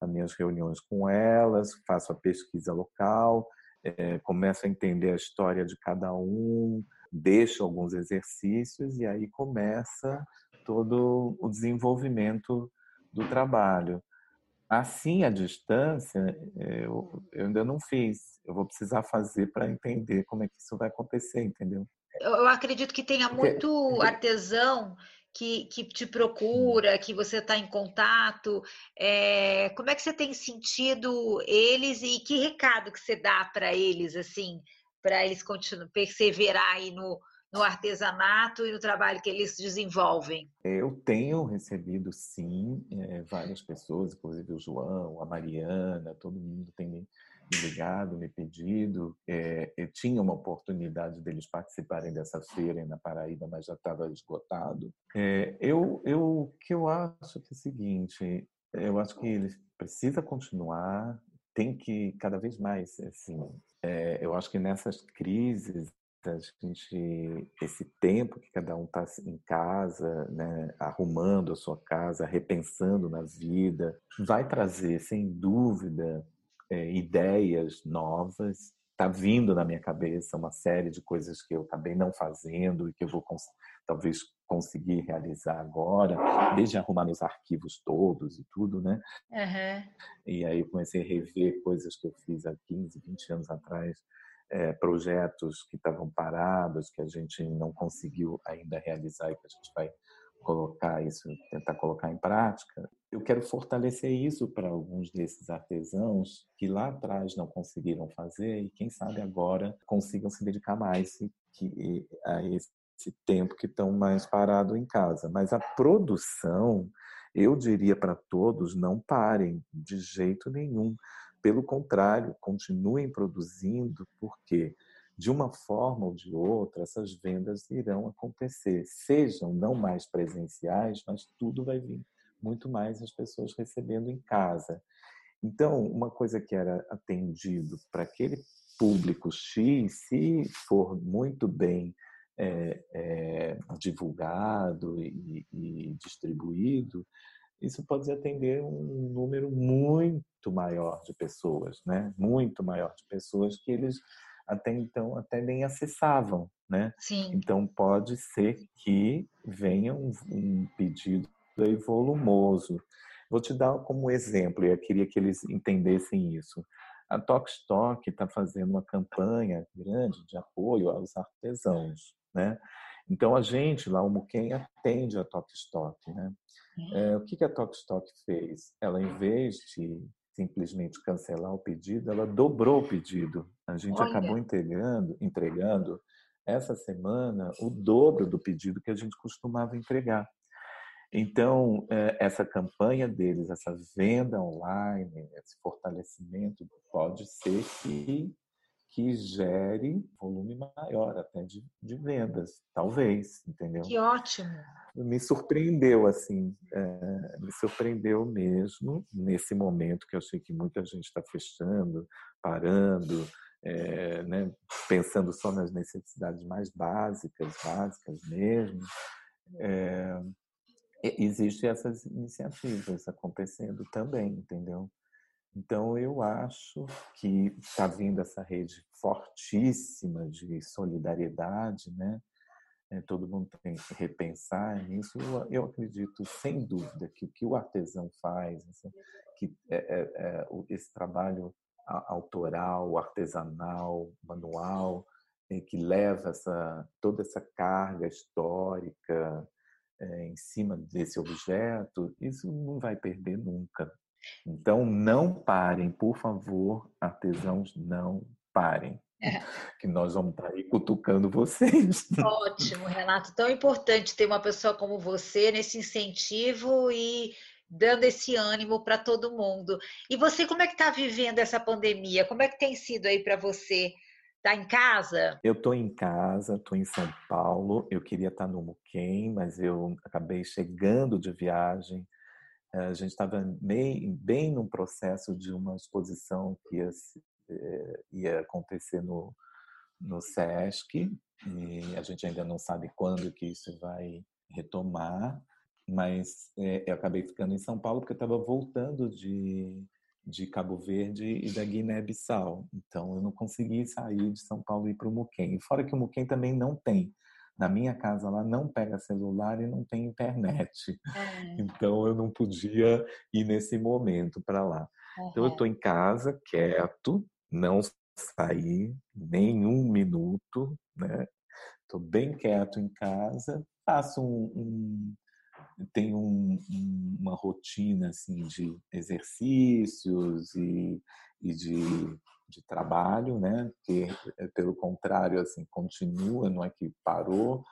as minhas reuniões com elas, faço a pesquisa local, é, começo a entender a história de cada um, deixo alguns exercícios e aí começa todo o desenvolvimento do trabalho. Assim, à distância, eu, eu ainda não fiz. Eu vou precisar fazer para entender como é que isso vai acontecer, entendeu? Eu acredito que tenha muito artesão que, que te procura, que você está em contato. É, como é que você tem sentido eles e que recado que você dá para eles, assim, para eles continuar perseverar aí no, no artesanato e no trabalho que eles desenvolvem? Eu tenho recebido, sim, é, várias pessoas, inclusive o João, a Mariana, todo mundo tem me ligado, me pedido. É, eu tinha uma oportunidade deles participarem dessa feira na Paraíba, mas já estava esgotado. É, eu, eu, o que eu acho que é o seguinte, eu acho que eles precisa continuar, tem que cada vez mais, assim, é, eu acho que nessas crises a gente esse tempo que cada um está em casa, né, arrumando a sua casa, repensando na vida, vai trazer sem dúvida é, ideias novas. Está vindo na minha cabeça uma série de coisas que eu acabei não fazendo e que eu vou talvez conseguir realizar agora, desde arrumar meus arquivos todos e tudo, né? Uhum. E aí eu comecei a rever coisas que eu fiz há 15, 20 anos atrás, é, projetos que estavam parados, que a gente não conseguiu ainda realizar e que a gente vai colocar isso, tentar colocar em prática. Eu quero fortalecer isso para alguns desses artesãos que lá atrás não conseguiram fazer e quem sabe agora consigam se dedicar mais que, a esse tempo que estão mais parado em casa. Mas a produção, eu diria para todos, não parem de jeito nenhum. Pelo contrário, continuem produzindo, porque de uma forma ou de outra, essas vendas irão acontecer, sejam não mais presenciais, mas tudo vai vir muito mais as pessoas recebendo em casa. Então, uma coisa que era atendido para aquele público X, se for muito bem é, é, divulgado e, e, distribuído, isso pode atender um número muito maior de pessoas, né? Muito maior de pessoas que eles até então até nem acessavam, né? Sim. Então pode ser que venha um, um pedido aí volumoso. Vou te dar como exemplo, e eu queria que eles entendessem isso. A Tokstok está fazendo uma campanha grande de apoio aos artesãos, né? Então a gente lá, o Muquem, atende a Tokstok, né? É, o que, que a Tokstok fez? Ela, em vez de simplesmente cancelar o pedido, ela dobrou o pedido. A gente Olha. acabou entregando, entregando essa semana o dobro do pedido que a gente costumava entregar. Então, é, essa campanha deles, essa venda online, esse fortalecimento, pode ser que, que gere volume maior até de, de vendas, talvez, entendeu? Que ótimo! me surpreendeu assim, é, me surpreendeu mesmo nesse momento que eu sei que muita gente está fechando, parando, é, né, pensando só nas necessidades mais básicas, básicas mesmo. É, Existem essas iniciativas acontecendo também, entendeu? Então, eu acho que está vindo essa rede fortíssima de solidariedade, né? É, todo mundo tem que repensar nisso. Eu, eu, acredito, sem dúvida, que o que o artesão faz, assim, que é, é, esse trabalho autoral, artesanal, manual, que leva essa, toda essa carga histórica em cima desse objeto, isso não vai perder nunca. Então, não parem, por favor, artesãos, não parem. É. Que nós vamos estar aí cutucando vocês. Ótimo, Renato. Tão importante ter uma pessoa como você nesse incentivo e dando esse ânimo para todo mundo. E você, como é que está vivendo essa pandemia? Como é que tem sido aí para você? Está em casa? Eu estou em casa, estou em São Paulo. Eu queria estar no Muquem, mas eu acabei chegando de viagem. A gente estava bem, bem processo de uma exposição que ia eh, ia acontecer no, no SESC, e a gente ainda não sabe quando que isso vai retomar, mas é, eu acabei ficando em São Paulo porque eu estava voltando de, de Cabo Verde e da Guiné-Bissau. Então, eu não consegui sair de São Paulo e ir para o Muquem. Fora que o Muquem também não tem. Na minha casa lá não pega celular e não tem internet. É. Então, eu não podia ir nesse momento para lá. Uhum. Então, eu estou em casa, quieto, não saí nenhum minuto, né? Estou bem quieto em casa, faço um, um tenho um, uma rotina assim de exercícios e, e de, de, trabalho, né? Que pelo contrário assim continua, não é que parou.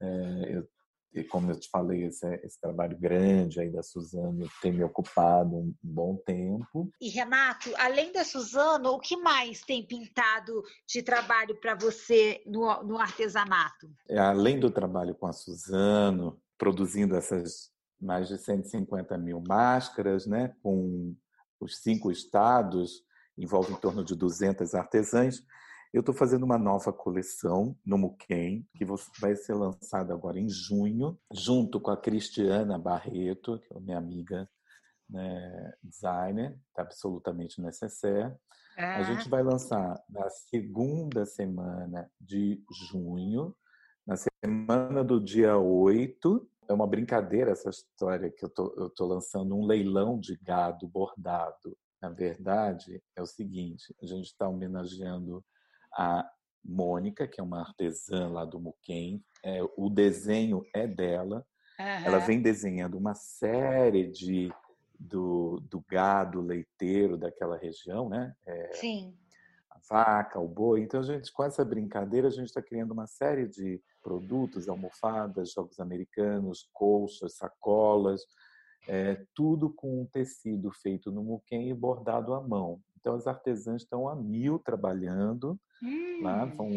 É, eu e como eu te falei, esse, esse, trabalho grande aí da Suzano tem me ocupado um bom tempo. E Renato, além da Suzano, o que mais tem pintado de trabalho para você no, no artesanato? É, além do trabalho com a Suzano, produzindo essas mais de 150 mil máscaras, né, com os cinco estados, envolve em torno de 200 artesãs. Eu estou fazendo uma nova coleção no Muquem, que vai ser lançada agora em junho, junto com a Cristiana Barreto, que é minha amiga né, designer, tá absolutamente necessária. A gente vai lançar na segunda semana de junho, na semana do dia 8. É uma brincadeira essa história que eu tô, eu tô lançando um leilão de gado bordado. Na verdade, é o seguinte: a gente está homenageando a Mônica, que é uma artesã lá do Muquem. É, o desenho é dela. Uhum. Ela vem desenhando uma série de do, do gado leiteiro daquela região, né? É, Sim. A vaca, o boi. Então, a gente, com essa brincadeira, a gente está criando uma série de produtos, almofadas, jogos americanos, colchas, sacolas, é, tudo com um tecido feito no muquem e bordado à mão. Então, as artesãs estão a mil trabalhando hum. lá, vão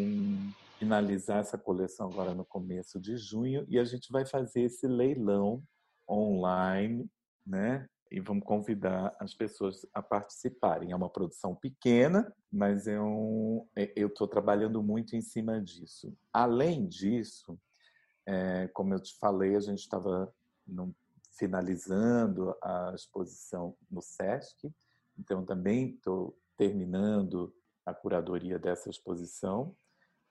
finalizar essa coleção agora no começo de junho e a gente vai fazer esse leilão online, né? E vamos convidar as pessoas a participarem. É uma produção pequena, mas é um, é, eu estou trabalhando muito em cima disso. Além disso, é, como eu te falei, a gente estava finalizando a exposição no SESC, então também estou terminando a curadoria dessa exposição,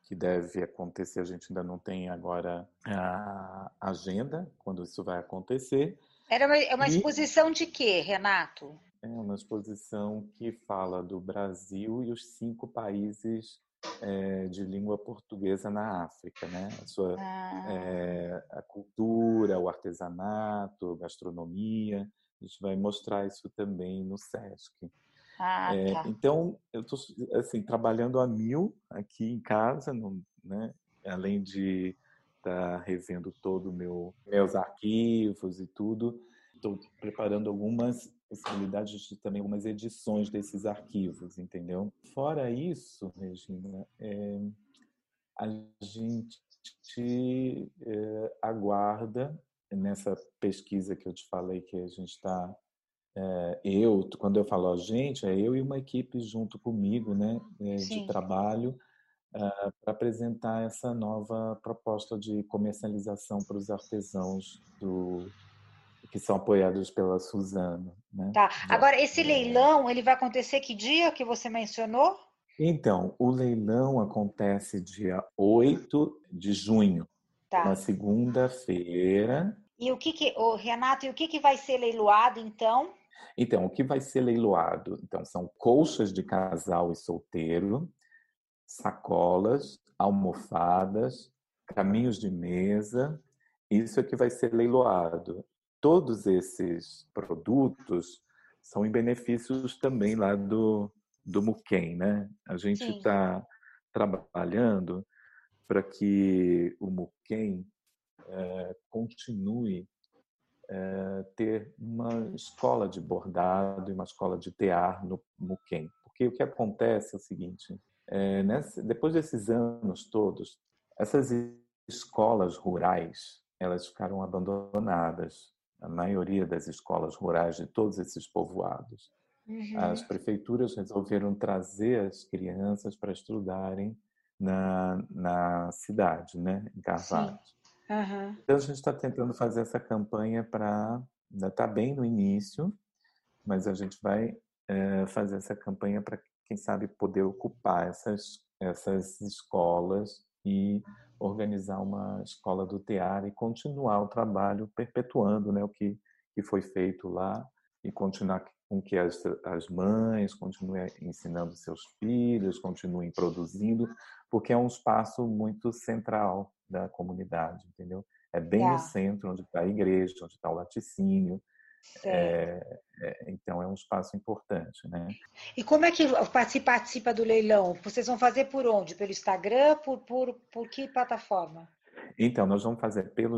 que deve acontecer, a gente ainda não tem agora a agenda, quando isso vai acontecer. Era uma, é uma e... exposição de quê, Renato? É uma exposição que fala do Brasil e os cinco países é, de língua portuguesa na África, né? A sua ah. é, a cultura, o artesanato, a gastronomia. A gente vai mostrar isso também no SESC. Ah, é, tá. Então, eu estou assim, trabalhando a mil aqui em casa, no, né? além de estar tá revendo todo meu meus arquivos e tudo. Estou preparando algumas possibilidades de também algumas edições desses arquivos, entendeu? Fora isso, Regina, é, a gente é, aguarda nessa pesquisa que eu te falei que a gente está é, eu, quando eu falo a gente, é eu e uma equipe junto comigo, né, de trabalho, uh, para apresentar essa nova proposta de comercialização para os artesãos do que são apoiados pela Suzano. Né? Tá. Agora, esse leilão, ele vai acontecer que dia que você mencionou? Então, o leilão acontece dia 8 de junho, tá. na segunda-feira. E o que que, oh, Renato, e o que que vai ser leiloado então? Então, o que vai ser leiloado? Então, são colchas de casal e solteiro, sacolas, almofadas, caminhos de mesa. Isso é que vai ser leiloado. Todos esses produtos são em benefícios também lá do, do Muquem, né? A gente está trabalhando para que o Muquem é, continue é, ter uma escola de bordado e uma escola de tear no Muquem. Porque o que acontece é o seguinte, é, nessa, depois desses anos todos, essas escolas rurais, elas ficaram abandonadas. A maioria das escolas rurais de todos esses povoados. Uhum. As prefeituras resolveram trazer as crianças para estudarem na, na cidade, né, em Carvalho. Uhum. Então a gente está tentando fazer essa campanha para ainda está bem no início, mas a gente vai é, fazer essa campanha para, quem sabe, poder ocupar essas, essas escolas e organizar uma escola do tear e continuar o trabalho perpetuando né, o que, que foi feito lá e continuar com que as, as mães continuem ensinando seus filhos, continuem produzindo, porque é um espaço muito central da comunidade, entendeu? É bem é. no centro, onde está a igreja, onde está o laticínio. É, é, então é um espaço importante, né? E como é que se participa do leilão? Vocês vão fazer por onde? Pelo Instagram? Por, por, por que plataforma? Então, nós vamos fazer pelo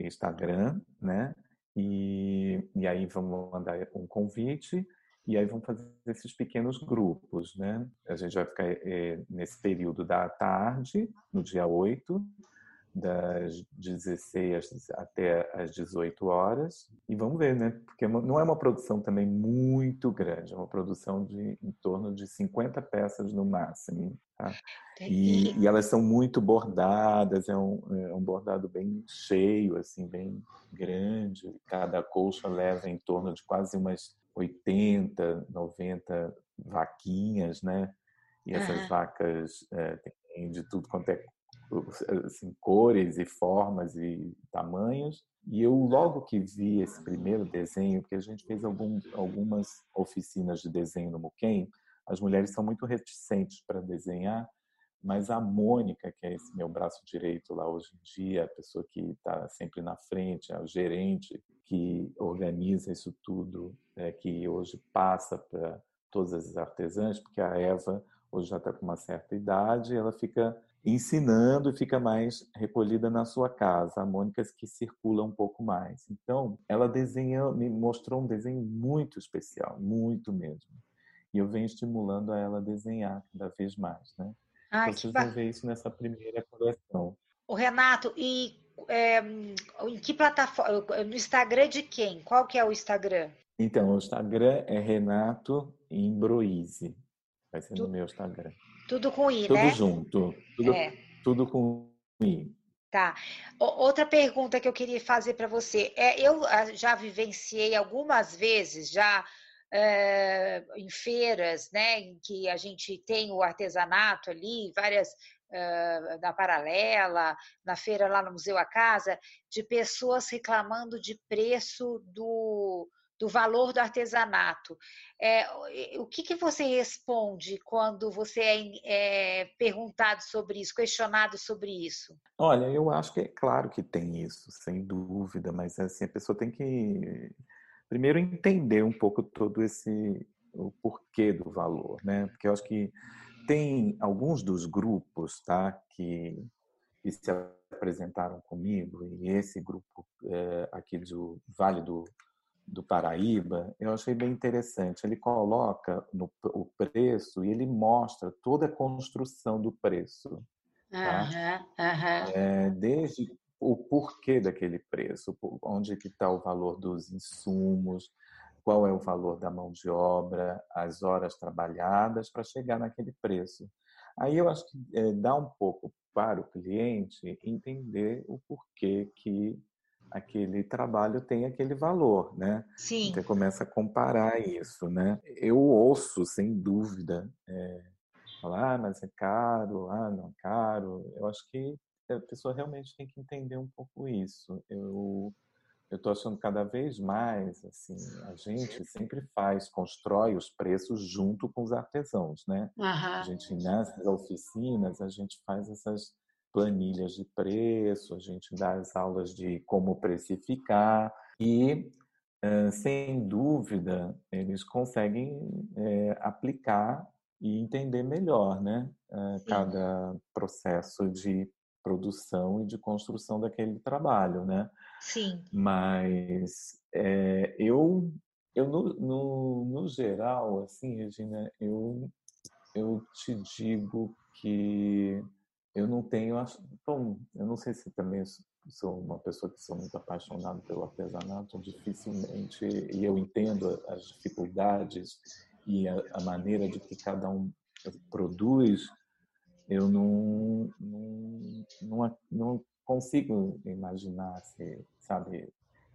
Instagram, né? E, e aí vamos mandar um convite e aí vamos fazer esses pequenos grupos, né? A gente vai ficar é, nesse período da tarde, no dia 8, das 16 até as 18 horas. E vamos ver, né? Porque é não é uma produção também muito grande, é uma produção de em torno de 50 peças no máximo. Tá? E, e, elas são muito bordadas, é um, é um bordado bem cheio, assim, bem grande. Cada colcha leva em torno de quase umas 80, 90 vaquinhas, né? E essas uhum. vacas é, têm de tudo quanto é assim, cores e formas e tamanhos. E eu logo que vi esse primeiro desenho, porque a gente fez algum, algumas oficinas de desenho no Muquem, as mulheres são muito reticentes para desenhar, mas a Mônica, que é esse meu braço direito lá hoje em dia, a pessoa que está sempre na frente, é o gerente que organiza isso tudo, é, que hoje passa para todas as artesãs, porque a Eva hoje já está com uma certa idade, ela fica ensinando e fica mais recolhida na sua casa. A Mônica que circula um pouco mais. Então, ela desenha, me mostrou um desenho muito especial, muito mesmo. E eu venho estimulando a ela a desenhar cada vez mais, né? Ah, Vocês vão ver isso nessa primeira coleção. O Renato, e é, em que plataforma? No Instagram de quem? Qual que é o Instagram? Então, o Instagram é Renato Imbroise. Vai ser no meu Instagram. Tudo com I, tudo né? Tudo junto. Tudo, é. tudo com I. Tá. Outra pergunta que eu queria fazer para você. É, eu ah, já vivenciei algumas vezes, já é, em feiras, né, em que a gente tem o artesanato ali, várias uh, na paralela, na feira lá no Museu A Casa, de pessoas reclamando de preço do, do valor do artesanato. É, o que, que você responde quando você é, é, perguntado sobre isso, questionado sobre isso? Olha, eu acho que é claro que tem isso, sem dúvida, mas assim, a pessoa tem que primeiro entender um pouco todo esse o porquê do valor, né? Porque eu acho que tem alguns dos grupos, tá, que, que se apresentaram comigo e esse grupo é, aqui do Vale do do Paraíba, eu achei bem interessante. Ele coloca no, o preço e ele mostra toda a construção do preço. Tá? Uhum, uhum. É, desde o porquê daquele preço, onde que está o valor dos insumos, qual é o valor da mão de obra, as horas trabalhadas para chegar naquele preço. Aí eu acho que é, dá um pouco para o cliente entender o porquê que aquele trabalho tem aquele valor, né? Sim. Você começa a comparar isso, né? Eu ouço, sem dúvida, é, falar, ah, mas é caro, ah, não é caro. Eu acho que a pessoa realmente tem que entender um pouco isso. Eu eu estou achando cada vez mais assim a gente sempre faz constrói os preços junto com os artesãos né uhum. a gente nessas oficinas a gente faz essas planilhas de preço, a gente dá as aulas de como precificar e, sem dúvida, eles conseguem é, aplicar e entender melhor né, cada processo de produção e de construção daquele trabalho, né? Sim. Mas é, eu, eu no, no, no, geral, assim, Regina, eu, eu te digo que eu não tenho. Bom, eu não sei se também sou uma pessoa que sou muito apaixonado pelo artesanato, dificilmente, e eu entendo as dificuldades e a, a maneira de que cada um produz, eu não, não, não, não consigo imaginar se, sabe,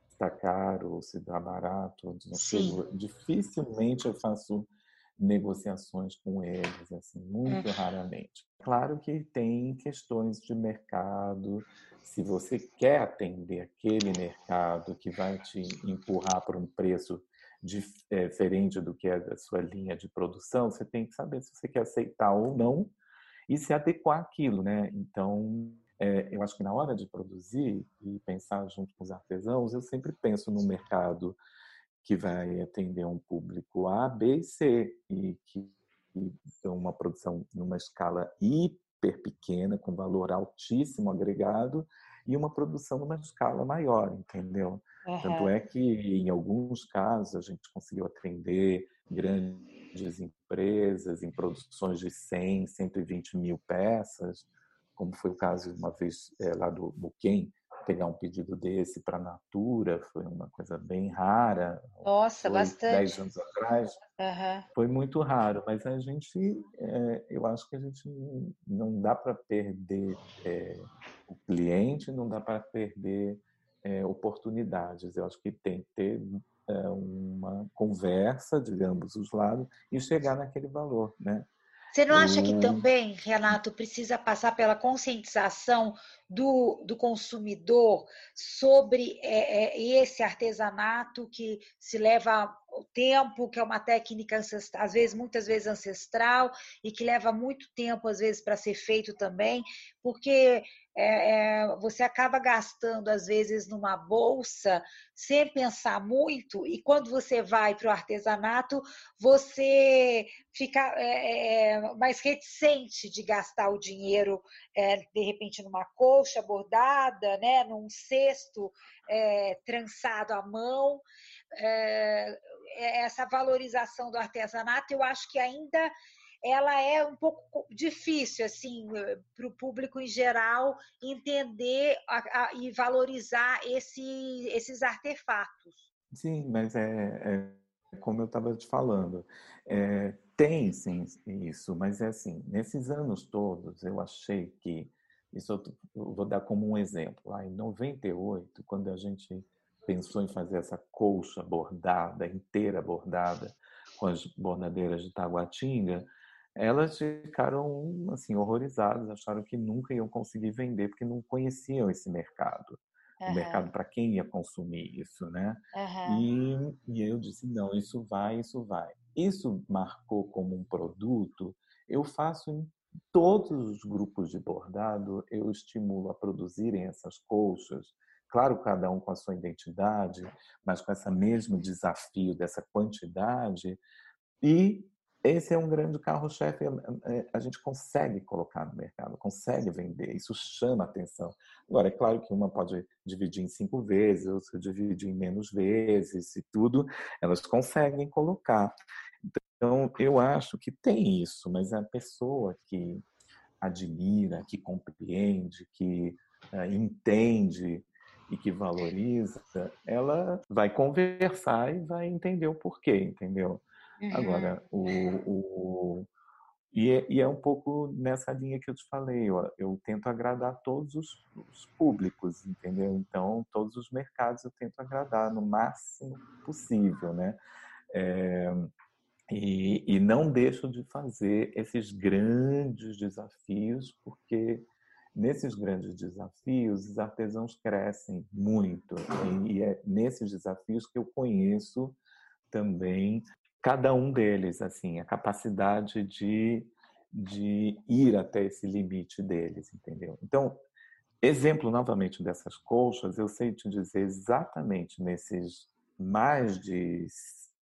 está caro ou se está barato. Dificilmente eu faço negociações com eles, assim, muito é. raramente. Claro que tem questões de mercado. Se você quer atender aquele mercado que vai te empurrar para um preço é, diferente do que é da sua linha de produção, você tem que saber se você quer aceitar ou não e se adequar àquilo, né? Então, é, eu acho que na hora de produzir e pensar junto com os artesãos, eu sempre penso no mercado que vai atender um público A, B e C, e que é uma produção numa escala hiper pequena, com valor altíssimo agregado, e uma produção numa escala maior, entendeu? Uhum. Tanto é que, em alguns casos, a gente conseguiu atender grandes empresas em produções de 100, 120 mil peças, como foi o caso uma vez é, lá do Buquem, pegar um pedido desse para a Natura foi uma coisa bem rara. Nossa, foi bastante. Dez anos atrás. Uhum. Foi muito raro, mas a gente, é, eu acho que a gente não dá para perder é, o cliente, não dá para perder é, oportunidades. Eu acho que tem que ter uma conversa de ambos os lados e chegar naquele valor, né? Você não acha que também, Renato, precisa passar pela conscientização do, do consumidor sobre é, é, esse artesanato que se leva o tempo, que é uma técnica às vezes, muitas vezes ancestral e que leva muito tempo às vezes para ser feito também, porque é, é, você acaba gastando, às vezes, numa bolsa sem pensar muito, e quando você vai para o artesanato, você fica é, é, mais reticente de gastar o dinheiro, é, de repente, numa colcha bordada, né, num cesto é, trançado à mão. Essa valorização do artesanato, eu acho que ainda ela é um pouco difícil assim para o público em geral entender a, a, e valorizar esse, esses artefatos. Sim, mas é, é como eu estava te falando, é, tem sim isso, mas é assim, nesses anos todos eu achei que isso eu vou dar como um exemplo. Lá em 98, quando a gente pensou em fazer essa colcha bordada, inteira bordada, com as bordadeiras de Taguatinga, elas ficaram assim horrorizadas, acharam que nunca iam conseguir vender porque não conheciam esse mercado, uhum. o mercado para quem ia consumir isso, né? Uhum. E, e eu disse não, isso vai, isso vai. Isso marcou como um produto. Eu faço em todos os grupos de bordado, eu estimulo a produzirem essas colchas. Claro, cada um com a sua identidade, mas com esse mesmo desafio dessa quantidade. E esse é um grande carro-chefe, é, a gente consegue colocar no mercado, consegue vender, isso chama atenção. Agora, é claro que uma pode dividir em cinco vezes, outra dividir em menos vezes e tudo, elas conseguem colocar. Então, eu acho que tem isso, mas a pessoa que admira, que compreende, que uh, entende e que valoriza, ela vai conversar e vai entender o porquê, entendeu? Uhum. Agora, o, o e, é, e, é, um pouco nessa linha que eu te falei, eu, eu tento agradar todos os, os, públicos, entendeu? Então, todos os mercados eu tento agradar no máximo possível, né? É, e, e não deixo de fazer esses grandes desafios, porque nesses grandes desafios os artesãos crescem muito, e é nesses desafios que eu conheço também cada um deles, assim, a capacidade de, de ir até esse limite deles, entendeu? Então, exemplo novamente dessas colchas, eu sei te dizer exatamente nesses mais de,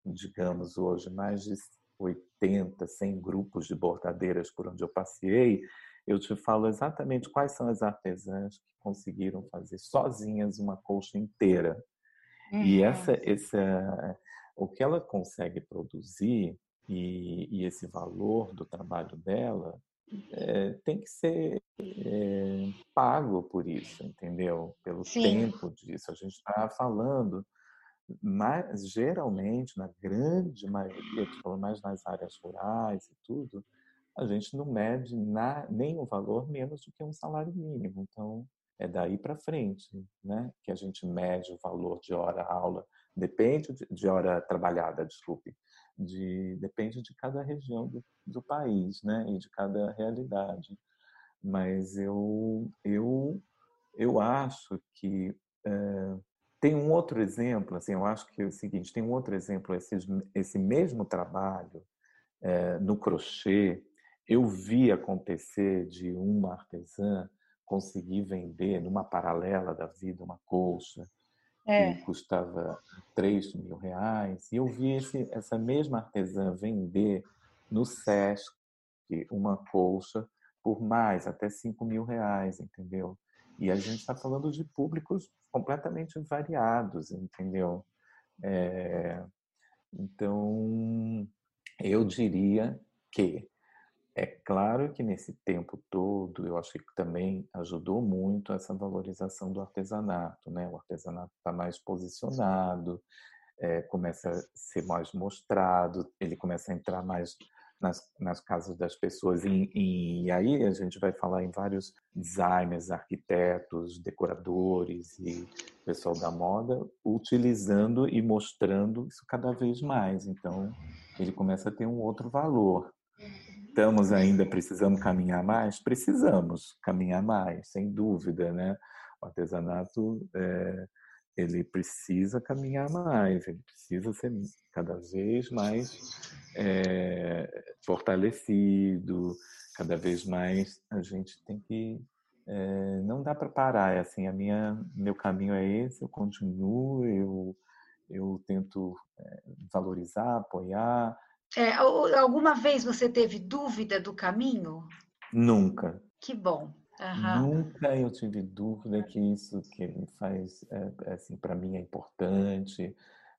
digamos hoje, mais de 80, 100 grupos de bordadeiras por onde eu passei, eu te falo exatamente quais são as artesãs que conseguiram fazer sozinhas uma colcha inteira. Uhum. E essa, essa, o que ela consegue produzir e, e esse valor do trabalho dela é, tem que ser é, pago por isso, entendeu? Pelo Sim. tempo disso. A gente está falando, mas geralmente, na grande maioria, mais nas áreas rurais e tudo, a gente não mede na, nem o valor menos do que um salário mínimo. Então, é daí para frente, né? Que a gente mede o valor de hora aula, depende de, de hora trabalhada, desculpe, de, depende de cada região do, do, país, né? E de cada realidade. Mas eu eu eu acho que é, tem um outro exemplo, assim, eu acho que é o seguinte, tem um outro exemplo, esse, esse mesmo trabalho é, no crochê, eu vi acontecer de uma artesã conseguir vender numa paralela da vida uma colcha é. que custava 3 mil reais. E eu vi esse, essa mesma artesã vender no Sesc uma colcha por mais, até 5 mil reais, entendeu? E a gente está falando de públicos completamente variados, entendeu? É, então, eu diria que é claro que nesse tempo todo, eu acho que também ajudou muito essa valorização do artesanato, né? O artesanato está mais posicionado, é, começa a ser mais mostrado, ele começa a entrar mais nas, nas casas das pessoas. E, e, aí a gente vai falar em vários designers, arquitetos, decoradores e pessoal da moda utilizando e mostrando isso cada vez mais. Então, ele começa a ter um outro valor. Estamos ainda precisando caminhar mais? Precisamos caminhar mais, sem dúvida, né? O artesanato é, ele precisa caminhar mais, ele precisa ser cada vez mais é, fortalecido, cada vez mais a gente tem que é, não dá para parar, é assim, a minha meu caminho é esse, eu continuo, eu eu tento é, valorizar, apoiar, é, alguma vez você teve dúvida do caminho? Nunca. Que bom. Uhum. Nunca eu tive dúvida que isso que me faz, é, é assim, para mim é importante,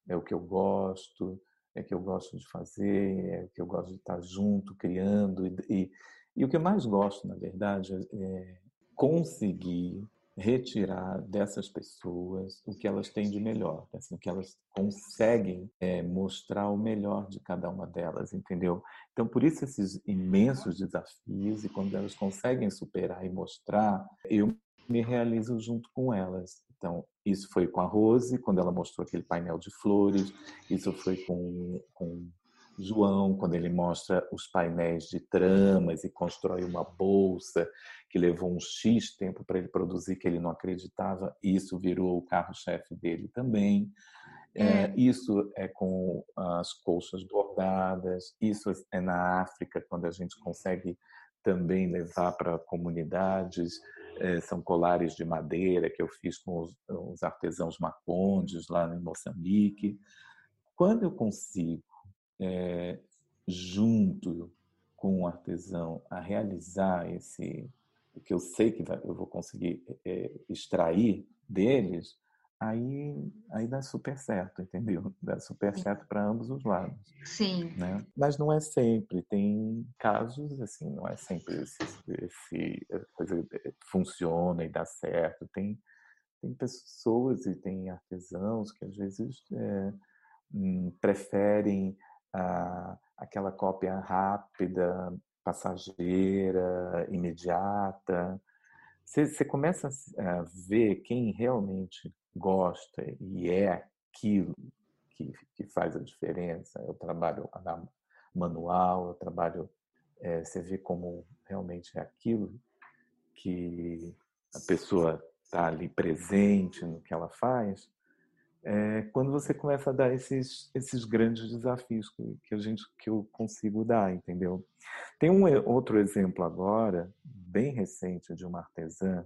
é o que eu gosto, é o que eu gosto de fazer, é o que eu gosto de estar junto, criando. E, e, e o que eu mais gosto, na verdade, é conseguir retirar dessas pessoas o que elas têm de melhor, assim, o que elas conseguem é, mostrar o melhor de cada uma delas, entendeu? Então, por isso esses imensos desafios e quando elas conseguem superar e mostrar, eu me realizo junto com elas. Então, isso foi com a Rose, quando ela mostrou aquele painel de flores, isso foi com, com João, quando ele mostra os painéis de tramas e constrói uma bolsa que levou um X tempo para ele produzir, que ele não acreditava, isso virou o carro-chefe dele também. É, isso é com as colchas bordadas, isso é na África, quando a gente consegue também levar para comunidades. É, são colares de madeira que eu fiz com os, os artesãos macondes lá em Moçambique. Quando eu consigo é, junto com o artesão a realizar esse o que eu sei que eu vou conseguir é, extrair deles, aí aí dá super certo, entendeu? Dá super certo para ambos os lados. Sim. Né? Mas não é sempre. Tem casos assim, não é sempre esse, esse coisa funciona e dá certo. Tem tem pessoas e tem artesãos que às vezes é, preferem ah, aquela cópia rápida, passageira, imediata. Você, começa a ver quem realmente gosta e é aquilo que, que faz a diferença. Eu trabalho manual, eu trabalho, é, você vê como realmente é aquilo que a pessoa está ali presente no que ela faz é quando você começa a dar esses, esses grandes desafios que, que, a gente que eu consigo dar, entendeu? Tem um outro exemplo agora, bem recente, de uma artesã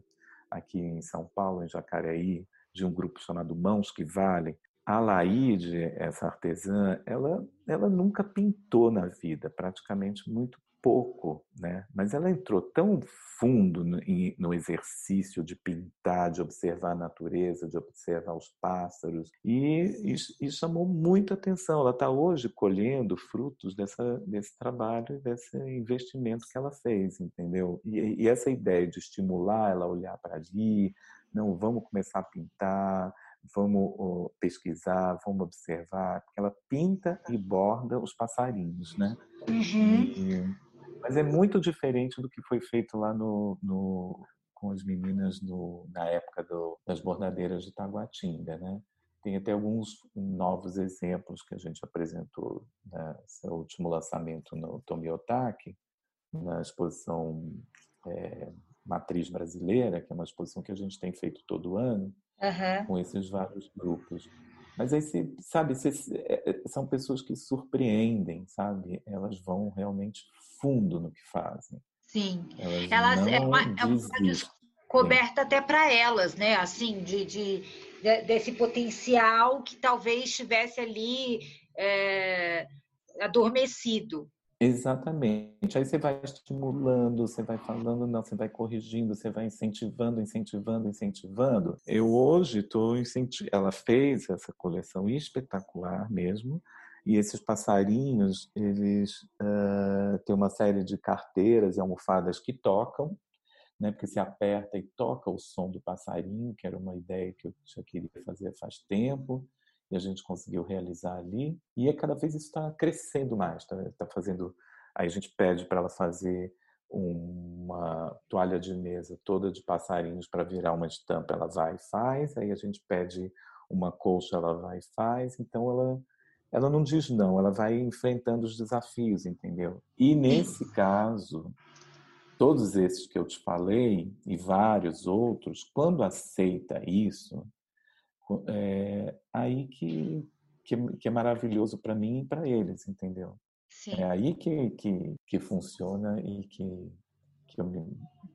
aqui em São Paulo, em Jacareí, de um grupo chamado Mãos que Valem. A Laide, essa artesã, ela, ela nunca pintou na vida, praticamente muito pouco, né? Mas ela entrou tão fundo no, no, exercício de pintar, de observar a natureza, de observar os pássaros e, e, e chamou muita atenção. Ela está hoje colhendo frutos dessa, desse trabalho, desse investimento que ela fez, entendeu? E, e essa ideia de estimular ela a olhar para ali, não, vamos começar a pintar, vamos pesquisar, vamos observar, porque ela pinta e borda os passarinhos, né? Uhum. E, mas é muito diferente do que foi feito lá no, no com as meninas no, na época do, das bordadeiras de Taguatinga, né? Tem até alguns novos exemplos que a gente apresentou nesse último lançamento no Tomiotaki, na exposição é, Matriz Brasileira, que é uma exposição que a gente tem feito todo ano, uhum. com esses vários grupos. Mas aí, sabe, é, é, são pessoas que surpreendem, sabe? Elas vão realmente fundo no que fazem. Sim, elas, elas é, uma, é uma descoberta até para elas, né? Assim, de, de, de, desse potencial que talvez estivesse ali é, adormecido. Exatamente. Aí você vai estimulando, você vai falando, não, você vai corrigindo, você vai incentivando, incentivando, incentivando. Eu hoje estou incentivando. Ela fez essa coleção espetacular mesmo. E esses passarinhos, eles uh, têm uma série de carteiras e almofadas que tocam, né? Porque se aperta e toca o som do passarinho, que era uma ideia que eu já queria fazer faz tempo e a gente conseguiu realizar ali. E é cada vez isso está crescendo mais, está tá fazendo. Aí a gente pede para ela fazer uma toalha de mesa toda de passarinhos para virar uma estampa, ela vai e faz. Aí a gente pede uma colcha, ela vai e faz. Então ela ela não diz não, ela vai enfrentando os desafios, entendeu? E nesse caso, todos esses que eu te falei e vários outros, quando aceita isso, é aí que, que, que é maravilhoso para mim e para eles, entendeu? Sim. É aí que, que, que funciona e que, que eu me,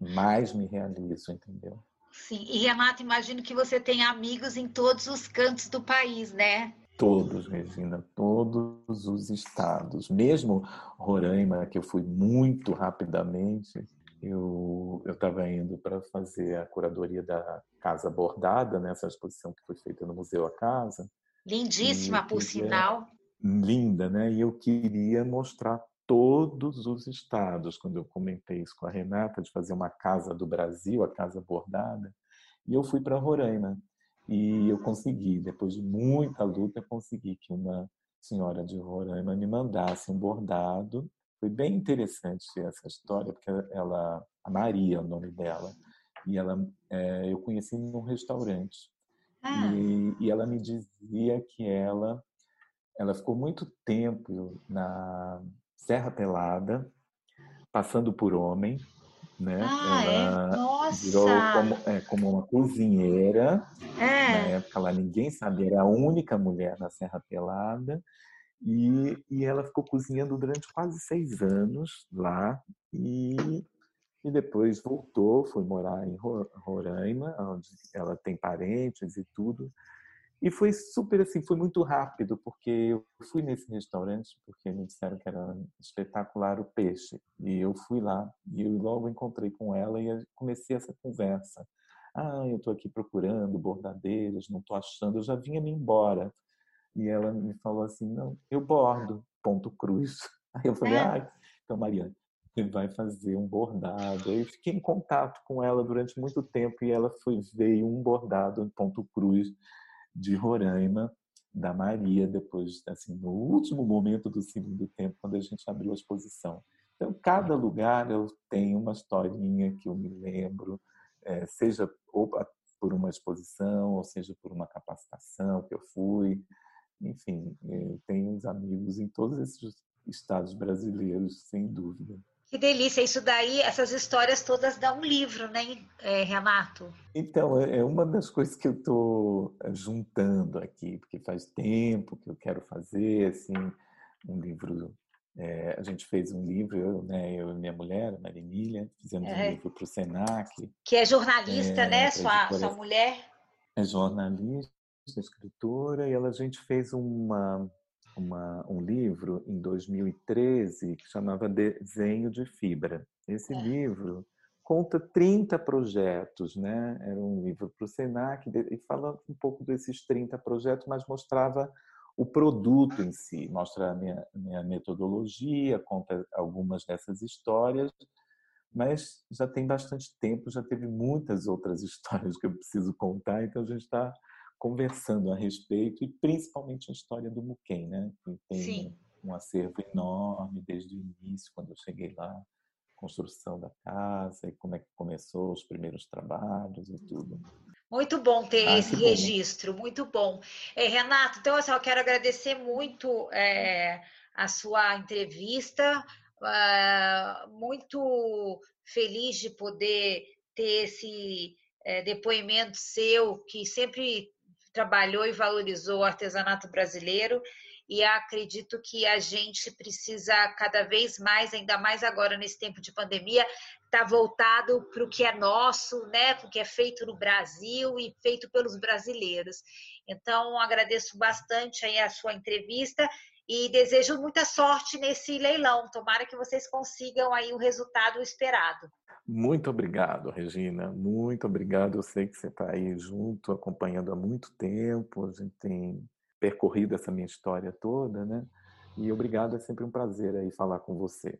mais me realizo, entendeu? Sim, e Renato, imagino que você tem amigos em todos os cantos do país, né? Todos, Regina, todos os estados. Mesmo Roraima, que eu fui muito rapidamente, eu estava indo para fazer a curadoria da Casa Bordada, nessa né, exposição que foi feita no Museu A Casa. Lindíssima, por sinal. Linda, né? E eu queria mostrar todos os estados, quando eu comentei isso com a Renata, de fazer uma Casa do Brasil, a Casa Bordada. E eu fui para Roraima. E eu consegui, depois de muita luta, consegui que uma senhora de Roraima me mandasse um bordado foi bem interessante essa história, porque ela, a Maria é o nome dela, e ela, é, eu conheci num restaurante. Ah. E, e ela me dizia que ela, ela ficou muito tempo na Serra Pelada, passando por homem, né? Ah, ela é? Nossa. virou como, é, como uma cozinheira. É. Na época lá ninguém sabia, era a única mulher na Serra Pelada. E, e ela ficou cozinhando durante quase seis anos lá e, e depois voltou, foi morar em Roraima, onde ela tem parentes e tudo. E foi super assim, foi muito rápido, porque eu fui nesse restaurante porque me disseram que era espetacular o peixe. E eu fui lá e eu logo encontrei com ela e comecei essa conversa. Ah, eu estou aqui procurando bordadeiras, não estou achando. Eu já vinha me embora. E ela me falou assim: não, eu bordo, ponto cruz. Aí eu falei: é. ah, então, Mariana, você vai fazer um bordado. Aí eu fiquei em contato com ela durante muito tempo e ela foi veio um bordado em ponto cruz de Roraima da Maria depois assim no último momento do segundo tempo quando a gente abriu a exposição. Então cada lugar eu tenho uma historinha que eu me lembro é, seja por uma exposição ou seja por uma capacitação que eu fui. Enfim, eh, tenho uns amigos em todos esses estados brasileiros, sem dúvida. Que delícia! Isso daí, essas histórias todas dão um livro, né, eh, Renato? Então, é, é uma das coisas que eu estou eh, juntando aqui, porque faz tempo que eu quero fazer, assim, um livro é, a gente fez um livro, eu, né, eu e minha mulher, a Marimília, fizemos é. um livro para o Senac. Que é jornalista, é, né, sua, sua mulher? É jornalista, escritora, e ela, a gente fez uma, uma, um livro em 2013 que chamava Desenho de Fibra. Esse é. livro conta 30 projetos, né? Era um livro para o Senac e falando um pouco desses 30 projetos, mas mostrava o produto em si, mostra a minha, minha metodologia, conta algumas dessas histórias, mas já tem bastante tempo, já teve muitas outras histórias que eu preciso contar, então a gente está conversando a respeito e principalmente a história do Muquem, né? Que tem Sim. um acervo enorme desde o início, quando eu cheguei lá, construção da casa e como é que começou os primeiros trabalhos e tudo. Muito bom ter ah, esse registro, bom. muito bom. É, Renato, então assim, eu quero agradecer muito é, a sua entrevista, uh, muito feliz de poder ter esse é, depoimento seu, que sempre trabalhou e valorizou o artesanato brasileiro e acredito que a gente precisa cada vez mais, ainda mais agora nesse tempo de pandemia, estar tá voltado para o que é nosso, né, o que é feito no Brasil e feito pelos brasileiros. Então, agradeço bastante aí a sua entrevista e desejo muita sorte nesse leilão. Tomara que vocês consigam aí o resultado esperado. Muito obrigado, Regina. Muito obrigado. Eu sei que você está aí junto, acompanhando há muito tempo. A gente tem percorrido essa minha história toda, né? E obrigado, é sempre um prazer aí falar com você.